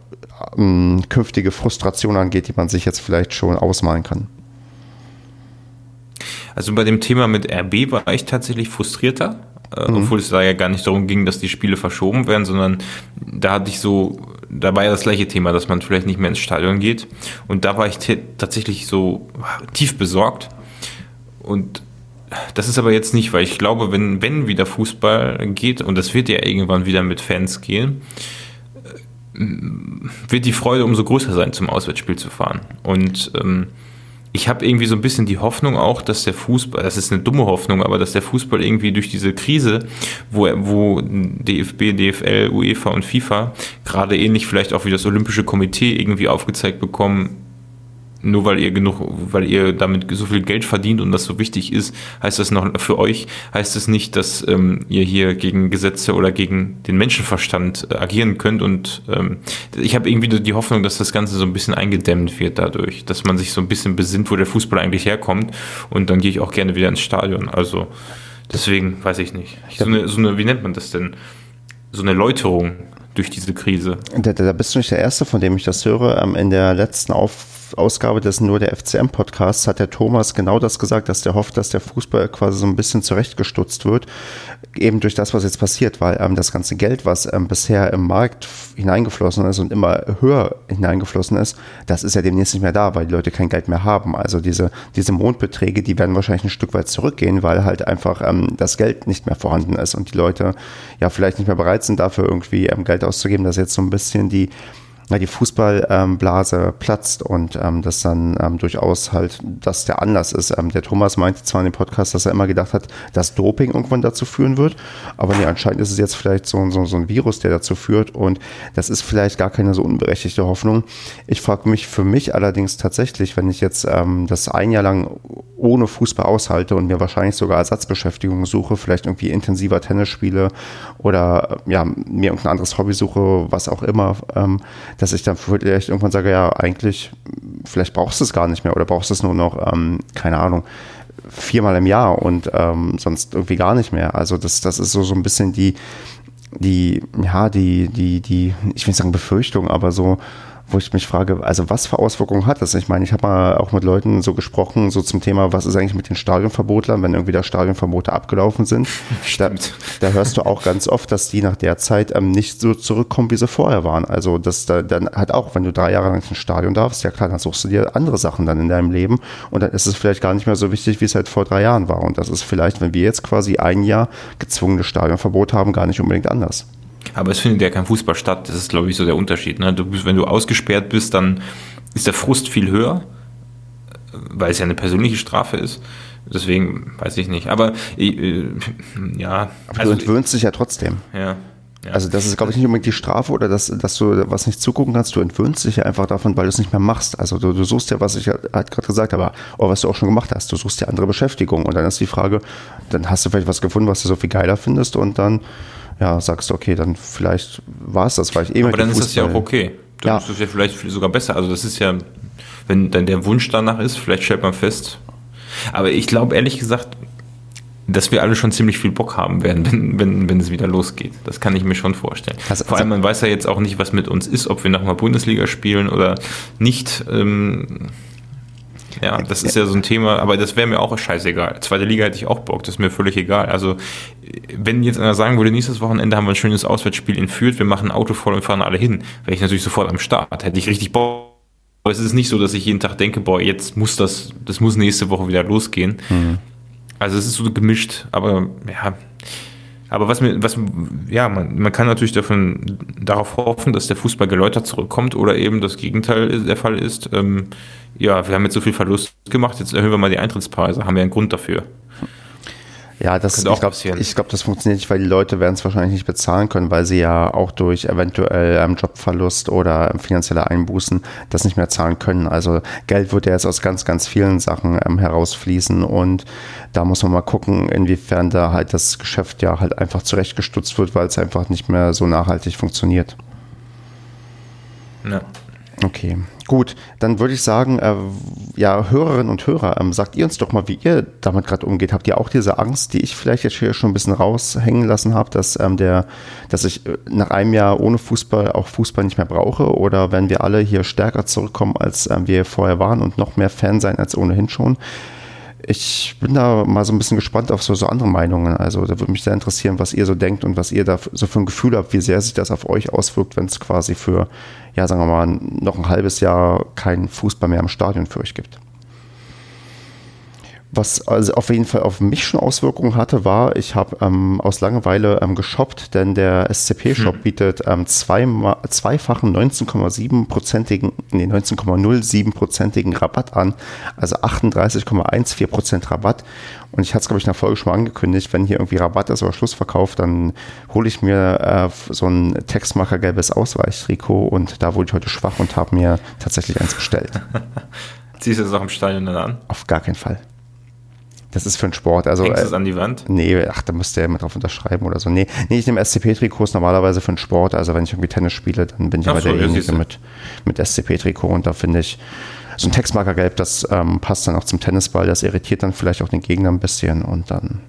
ähm, künftige Frustration angeht, die man sich jetzt vielleicht schon ausmalen kann? Also bei dem Thema mit RB war ich tatsächlich frustrierter, äh, mhm. obwohl es da ja gar nicht darum ging, dass die Spiele verschoben werden, sondern da hatte ich so, da war ja das gleiche Thema, dass man vielleicht nicht mehr ins Stadion geht. Und da war ich tatsächlich so tief besorgt. Und das ist aber jetzt nicht, weil ich glaube, wenn, wenn wieder Fußball geht, und das wird ja irgendwann wieder mit Fans gehen, wird die Freude umso größer sein, zum Auswärtsspiel zu fahren. Und ähm, ich habe irgendwie so ein bisschen die Hoffnung auch, dass der Fußball, das ist eine dumme Hoffnung, aber dass der Fußball irgendwie durch diese Krise, wo, wo DFB, DFL, UEFA und FIFA gerade ähnlich vielleicht auch wie das Olympische Komitee irgendwie aufgezeigt bekommen, nur weil ihr genug, weil ihr damit so viel Geld verdient und das so wichtig ist, heißt das noch für euch, heißt es nicht, dass ähm, ihr hier gegen Gesetze oder gegen den Menschenverstand äh, agieren könnt. Und ähm, ich habe irgendwie die Hoffnung, dass das Ganze so ein bisschen eingedämmt wird dadurch, dass man sich so ein bisschen besinnt, wo der Fußball eigentlich herkommt. Und dann gehe ich auch gerne wieder ins Stadion. Also deswegen weiß ich nicht. So eine, so eine wie nennt man das denn? so eine Läuterung durch diese Krise. Da, da bist du nicht der Erste, von dem ich das höre. In der letzten Auf Ausgabe des Nur der FCM-Podcasts hat der Thomas genau das gesagt, dass der hofft, dass der Fußball quasi so ein bisschen zurechtgestutzt wird, eben durch das, was jetzt passiert, weil ähm, das ganze Geld, was ähm, bisher im Markt hineingeflossen ist und immer höher hineingeflossen ist, das ist ja demnächst nicht mehr da, weil die Leute kein Geld mehr haben. Also diese, diese Mondbeträge, die werden wahrscheinlich ein Stück weit zurückgehen, weil halt einfach ähm, das Geld nicht mehr vorhanden ist und die Leute ja vielleicht nicht mehr bereit sind, dafür irgendwie ähm, Geld auszugeben, dass jetzt so ein bisschen die na, die Fußballblase ähm, platzt und ähm, das dann ähm, durchaus halt das der Anlass ist. Ähm, der Thomas meinte zwar in dem Podcast, dass er immer gedacht hat, dass Doping irgendwann dazu führen wird, aber nee, anscheinend ist es jetzt vielleicht so, so, so ein Virus, der dazu führt und das ist vielleicht gar keine so unberechtigte Hoffnung. Ich frage mich für mich allerdings tatsächlich, wenn ich jetzt ähm, das ein Jahr lang ohne Fußball aushalte und mir wahrscheinlich sogar Ersatzbeschäftigung suche, vielleicht irgendwie intensiver Tennis spiele oder ja, mir irgendein anderes Hobby suche, was auch immer, ähm, dass ich dann vielleicht irgendwann sage, ja, eigentlich, vielleicht brauchst du es gar nicht mehr oder brauchst du es nur noch, ähm, keine Ahnung, viermal im Jahr und ähm, sonst irgendwie gar nicht mehr. Also das, das ist so, so ein bisschen die, die, ja, die, die, die, ich will nicht sagen Befürchtung, aber so, wo ich mich frage, also was für Auswirkungen hat das? Ich meine, ich habe mal auch mit Leuten so gesprochen, so zum Thema, was ist eigentlich mit den Stadionverbotlern, wenn irgendwie da Stadionverbote abgelaufen sind. Da, da, hörst du auch ganz oft, dass die nach der Zeit ähm, nicht so zurückkommen, wie sie vorher waren. Also das da, dann halt auch, wenn du drei Jahre lang ins Stadion darfst, ja klar, dann suchst du dir andere Sachen dann in deinem Leben und dann ist es vielleicht gar nicht mehr so wichtig, wie es halt vor drei Jahren war. Und das ist vielleicht, wenn wir jetzt quasi ein Jahr gezwungenes Stadionverbot haben, gar nicht unbedingt anders. Aber es findet ja kein Fußball statt. Das ist, glaube ich, so der Unterschied. Ne? Du bist, wenn du ausgesperrt bist, dann ist der Frust viel höher, weil es ja eine persönliche Strafe ist. Deswegen weiß ich nicht. Aber äh, ja. Aber also, du entwöhnst dich ja trotzdem. Ja. Ja. Also das ist, glaube ich, nicht unbedingt die Strafe oder dass, dass du was nicht zugucken kannst. Du entwöhnst dich ja einfach davon, weil du es nicht mehr machst. Also du, du suchst ja, was ich halt gerade gesagt habe, oder was du auch schon gemacht hast. Du suchst ja andere Beschäftigung. Und dann ist die Frage, dann hast du vielleicht was gefunden, was du so viel geiler findest und dann ja, sagst du, okay, dann vielleicht war es das, weil ich eh Aber dann ist das ja auch okay. Dann ja. ist das ja vielleicht sogar besser. Also das ist ja, wenn dann der Wunsch danach ist, vielleicht stellt man fest. Aber ich glaube ehrlich gesagt, dass wir alle schon ziemlich viel Bock haben werden, wenn, wenn, wenn es wieder losgeht. Das kann ich mir schon vorstellen. Also, Vor allem, man weiß ja jetzt auch nicht, was mit uns ist, ob wir nochmal Bundesliga spielen oder nicht. Ähm, ja, das ist ja so ein Thema, aber das wäre mir auch scheißegal. Zweite Liga hätte ich auch Bock, das ist mir völlig egal. Also, wenn jetzt einer sagen würde, nächstes Wochenende haben wir ein schönes Auswärtsspiel in Fürth, wir machen ein Auto voll und fahren alle hin, wäre ich natürlich sofort am Start. Hätte ich richtig Bock. Aber es ist nicht so, dass ich jeden Tag denke, boah, jetzt muss das, das muss nächste Woche wieder losgehen. Mhm. Also es ist so gemischt, aber ja, aber was mir, was, ja, man, man kann natürlich davon, darauf hoffen, dass der Fußball geläutert zurückkommt oder eben das Gegenteil der Fall ist. Ähm, ja, wir haben jetzt so viel Verlust gemacht, jetzt erhöhen wir mal die Eintrittspreise, haben wir einen Grund dafür. Ja, das ich glaube, glaub, das funktioniert nicht, weil die Leute werden es wahrscheinlich nicht bezahlen können, weil sie ja auch durch eventuell ähm, Jobverlust oder finanzielle Einbußen das nicht mehr zahlen können. Also Geld wird ja jetzt aus ganz, ganz vielen Sachen ähm, herausfließen und da muss man mal gucken, inwiefern da halt das Geschäft ja halt einfach zurechtgestutzt wird, weil es einfach nicht mehr so nachhaltig funktioniert. Ja. Okay, gut. Dann würde ich sagen, äh, ja, Hörerinnen und Hörer, ähm, sagt ihr uns doch mal, wie ihr damit gerade umgeht. Habt ihr auch diese Angst, die ich vielleicht jetzt hier schon ein bisschen raushängen lassen habe, dass ähm, dass ich äh, nach einem Jahr ohne Fußball auch Fußball nicht mehr brauche? Oder werden wir alle hier stärker zurückkommen, als ähm, wir vorher waren und noch mehr Fan sein als ohnehin schon? ich bin da mal so ein bisschen gespannt auf so, so andere Meinungen. Also da würde mich sehr interessieren, was ihr so denkt und was ihr da so für ein Gefühl habt, wie sehr sich das auf euch auswirkt, wenn es quasi für, ja, sagen wir mal, noch ein halbes Jahr keinen Fußball mehr im Stadion für euch gibt. Was also auf jeden Fall auf mich schon Auswirkungen hatte, war, ich habe ähm, aus Langeweile ähm, geshoppt, denn der SCP-Shop hm. bietet ähm, zwei, zweifachen 19,7-prozentigen, nee, 19,07-prozentigen Rabatt an, also 38,14% Rabatt. Und ich hatte es, glaube ich, in der Folge schon mal angekündigt, wenn hier irgendwie Rabatt ist oder Schlussverkauf, dann hole ich mir äh, so ein Textmacher gelbes Ausweichtrikot und da wurde ich heute schwach und habe mir tatsächlich eins bestellt. Ziehst du das auch im Stadion dann an? Auf gar keinen Fall. Das ist für einen Sport. Also, Hängst du es äh, an die Wand? Nee, ach, da müsste er immer drauf unterschreiben oder so. Nee, nee ich nehme SCP-Trikots normalerweise für einen Sport. Also wenn ich irgendwie Tennis spiele, dann bin ich aber so, derjenige mit, mit SCP-Trikot und da finde ich, so ein Textmarkergelb, das ähm, passt dann auch zum Tennisball, das irritiert dann vielleicht auch den Gegner ein bisschen und dann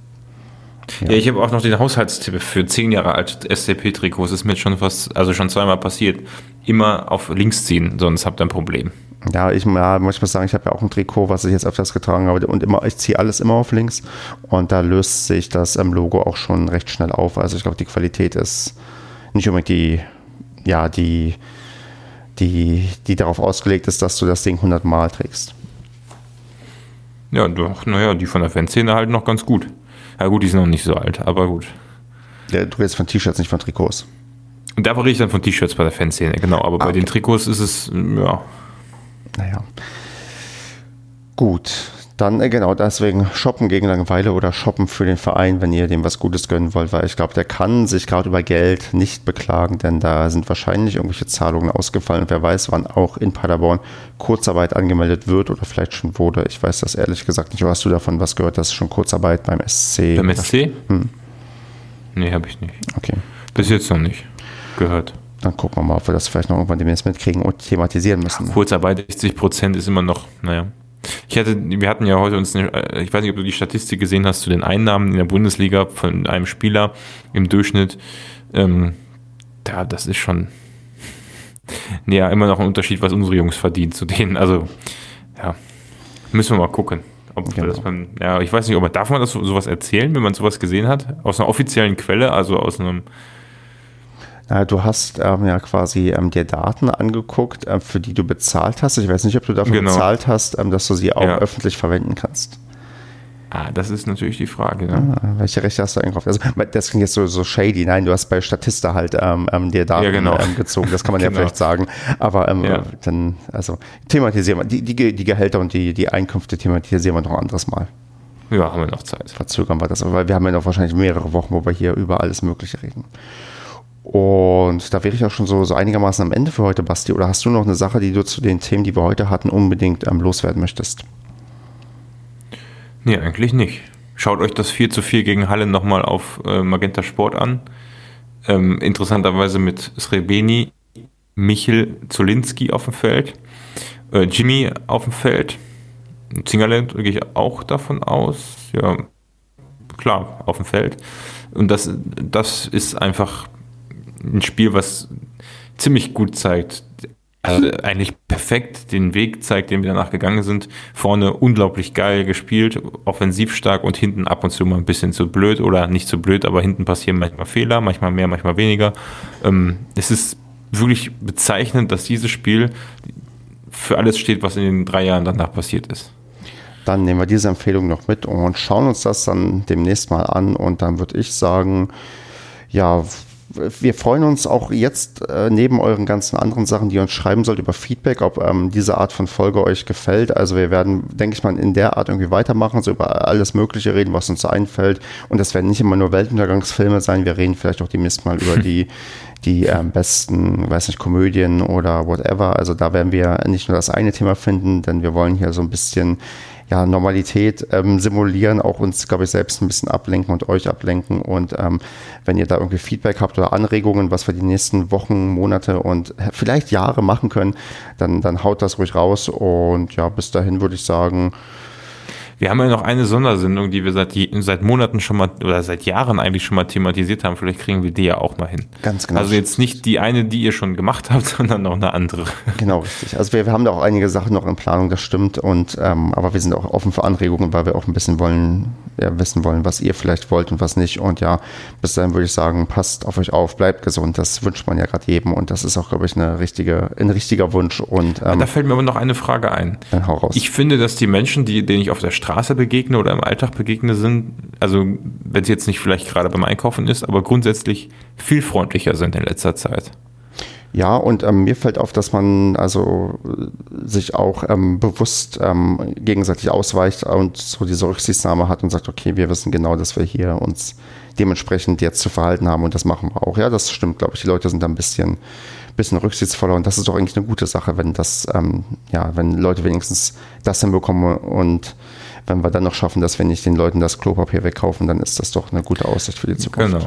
Ja, ja ich habe auch noch den Haushaltstipp für zehn Jahre alte SCP-Trikots. Ist mir jetzt schon fast, also schon zweimal passiert. Immer auf links ziehen, sonst habt ihr ein Problem. Ja, ich ja, muss sagen, ich habe ja auch ein Trikot, was ich jetzt öfters getragen habe und immer, ich ziehe alles immer auf links und da löst sich das ähm, Logo auch schon recht schnell auf. Also ich glaube, die Qualität ist nicht unbedingt die, ja, die, die, die darauf ausgelegt ist, dass du das Ding 100 Mal trägst. Ja, doch, naja, die von der Fanszene halt noch ganz gut. Ja gut, die sind noch nicht so alt, aber gut. Ja, du redest von T-Shirts, nicht von Trikots. Und da rede ich dann von T-Shirts bei der Fanszene, genau. Aber ah, bei okay. den Trikots ist es, ja, naja. Gut, dann äh, genau deswegen shoppen gegen Langeweile oder shoppen für den Verein, wenn ihr dem was Gutes gönnen wollt, weil ich glaube, der kann sich gerade über Geld nicht beklagen, denn da sind wahrscheinlich irgendwelche Zahlungen ausgefallen und wer weiß, wann auch in Paderborn Kurzarbeit angemeldet wird oder vielleicht schon wurde. Ich weiß das ehrlich gesagt nicht. Hast du davon was gehört, dass schon Kurzarbeit beim SC? Beim SC? Hm. Nee, habe ich nicht. Okay. Bis jetzt noch nicht gehört. Dann gucken wir mal, ob wir das vielleicht noch irgendwann demnächst mitkriegen und thematisieren müssen. Kurzarbeit 60 Prozent ist immer noch, naja. Ich hatte, wir hatten ja heute uns, eine, äh, ich weiß nicht, ob du die Statistik gesehen hast zu den Einnahmen in der Bundesliga von einem Spieler im Durchschnitt. Ähm, ja, das ist schon, ja, immer noch ein Unterschied, was unsere Jungs verdienen zu denen. Also, ja, müssen wir mal gucken. Ob genau. das man, ja, ich weiß nicht, ob man, darf man das sowas erzählen, wenn man sowas gesehen hat? Aus einer offiziellen Quelle, also aus einem, äh, du hast ähm, ja quasi ähm, dir Daten angeguckt, äh, für die du bezahlt hast. Ich weiß nicht, ob du dafür genau. bezahlt hast, ähm, dass du sie auch ja. öffentlich verwenden kannst. Ah, das ist natürlich die Frage. Ne? Ah, welche Rechte hast du eigentlich? Also, das klingt jetzt so, so shady. Nein, du hast bei Statista halt ähm, ähm, dir Daten ja, genau. ähm, gezogen. Das kann man genau. ja vielleicht sagen. Aber ähm, ja. dann, also thematisieren wir die, die, die Gehälter und die, die Einkünfte thematisieren wir noch ein anderes Mal. Ja, haben wir noch Zeit. Verzögern wir das, weil wir haben ja noch wahrscheinlich mehrere Wochen, wo wir hier über alles Mögliche reden. Und da wäre ich auch schon so, so einigermaßen am Ende für heute, Basti. Oder hast du noch eine Sache, die du zu den Themen, die wir heute hatten, unbedingt ähm, loswerden möchtest? Nee, eigentlich nicht. Schaut euch das 4 zu 4 gegen Halle nochmal auf äh, Magenta Sport an. Ähm, interessanterweise mit Srebeni, Michel Zolinski auf dem Feld, äh, Jimmy auf dem Feld. Zingerland gehe ich auch davon aus. Ja, klar, auf dem Feld. Und das, das ist einfach ein Spiel, was ziemlich gut zeigt, also eigentlich perfekt den Weg zeigt, den wir danach gegangen sind. Vorne unglaublich geil gespielt, offensiv stark und hinten ab und zu mal ein bisschen zu blöd oder nicht zu blöd, aber hinten passieren manchmal Fehler, manchmal mehr, manchmal weniger. Ähm, es ist wirklich bezeichnend, dass dieses Spiel für alles steht, was in den drei Jahren danach passiert ist. Dann nehmen wir diese Empfehlung noch mit und schauen uns das dann demnächst mal an und dann würde ich sagen, ja, wir freuen uns auch jetzt äh, neben euren ganzen anderen Sachen, die ihr uns schreiben sollt, über Feedback, ob ähm, diese Art von Folge euch gefällt. Also wir werden, denke ich mal, in der Art irgendwie weitermachen, so über alles Mögliche reden, was uns einfällt. Und das werden nicht immer nur Weltuntergangsfilme sein. Wir reden vielleicht auch demnächst mal über die die ähm, besten, weiß nicht, Komödien oder whatever. Also da werden wir nicht nur das eine Thema finden, denn wir wollen hier so ein bisschen ja, Normalität ähm, simulieren, auch uns, glaube ich, selbst ein bisschen ablenken und euch ablenken. Und ähm, wenn ihr da irgendwie Feedback habt oder Anregungen, was wir die nächsten Wochen, Monate und vielleicht Jahre machen können, dann, dann haut das ruhig raus. Und ja, bis dahin würde ich sagen, wir haben ja noch eine Sondersendung, die wir seit, seit Monaten schon mal oder seit Jahren eigentlich schon mal thematisiert haben. Vielleicht kriegen wir die ja auch mal hin. Ganz genau. Also jetzt nicht die eine, die ihr schon gemacht habt, sondern noch eine andere. Genau, richtig. Also wir, wir haben da auch einige Sachen noch in Planung, das stimmt. Und ähm, aber wir sind auch offen für Anregungen, weil wir auch ein bisschen wollen, ja, wissen wollen, was ihr vielleicht wollt und was nicht. Und ja, bis dahin würde ich sagen, passt auf euch auf, bleibt gesund. Das wünscht man ja gerade jedem. Und das ist auch, glaube ich, eine richtige, ein richtiger Wunsch. Und ähm, da fällt mir aber noch eine Frage ein. Dann hau raus. Ich finde, dass die Menschen, die, denen ich auf der Straße Straße begegne oder im Alltag begegne, sind, also wenn es jetzt nicht vielleicht gerade beim Einkaufen ist, aber grundsätzlich viel freundlicher sind in letzter Zeit. Ja, und ähm, mir fällt auf, dass man also sich auch ähm, bewusst ähm, gegenseitig ausweicht und so diese Rücksichtnahme hat und sagt, okay, wir wissen genau, dass wir hier uns dementsprechend jetzt zu verhalten haben und das machen wir auch. Ja, das stimmt, glaube ich. Die Leute sind da ein bisschen, bisschen rücksichtsvoller und das ist doch eigentlich eine gute Sache, wenn das, ähm, ja, wenn Leute wenigstens das hinbekommen und wenn wir dann noch schaffen, dass wir nicht den Leuten das Klopapier wegkaufen, dann ist das doch eine gute Aussicht für die Zukunft. Genau.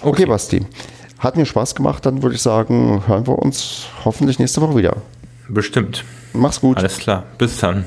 Okay, okay Basti. Hat mir Spaß gemacht, dann würde ich sagen, hören wir uns hoffentlich nächste Woche wieder. Bestimmt. Mach's gut. Alles klar. Bis dann.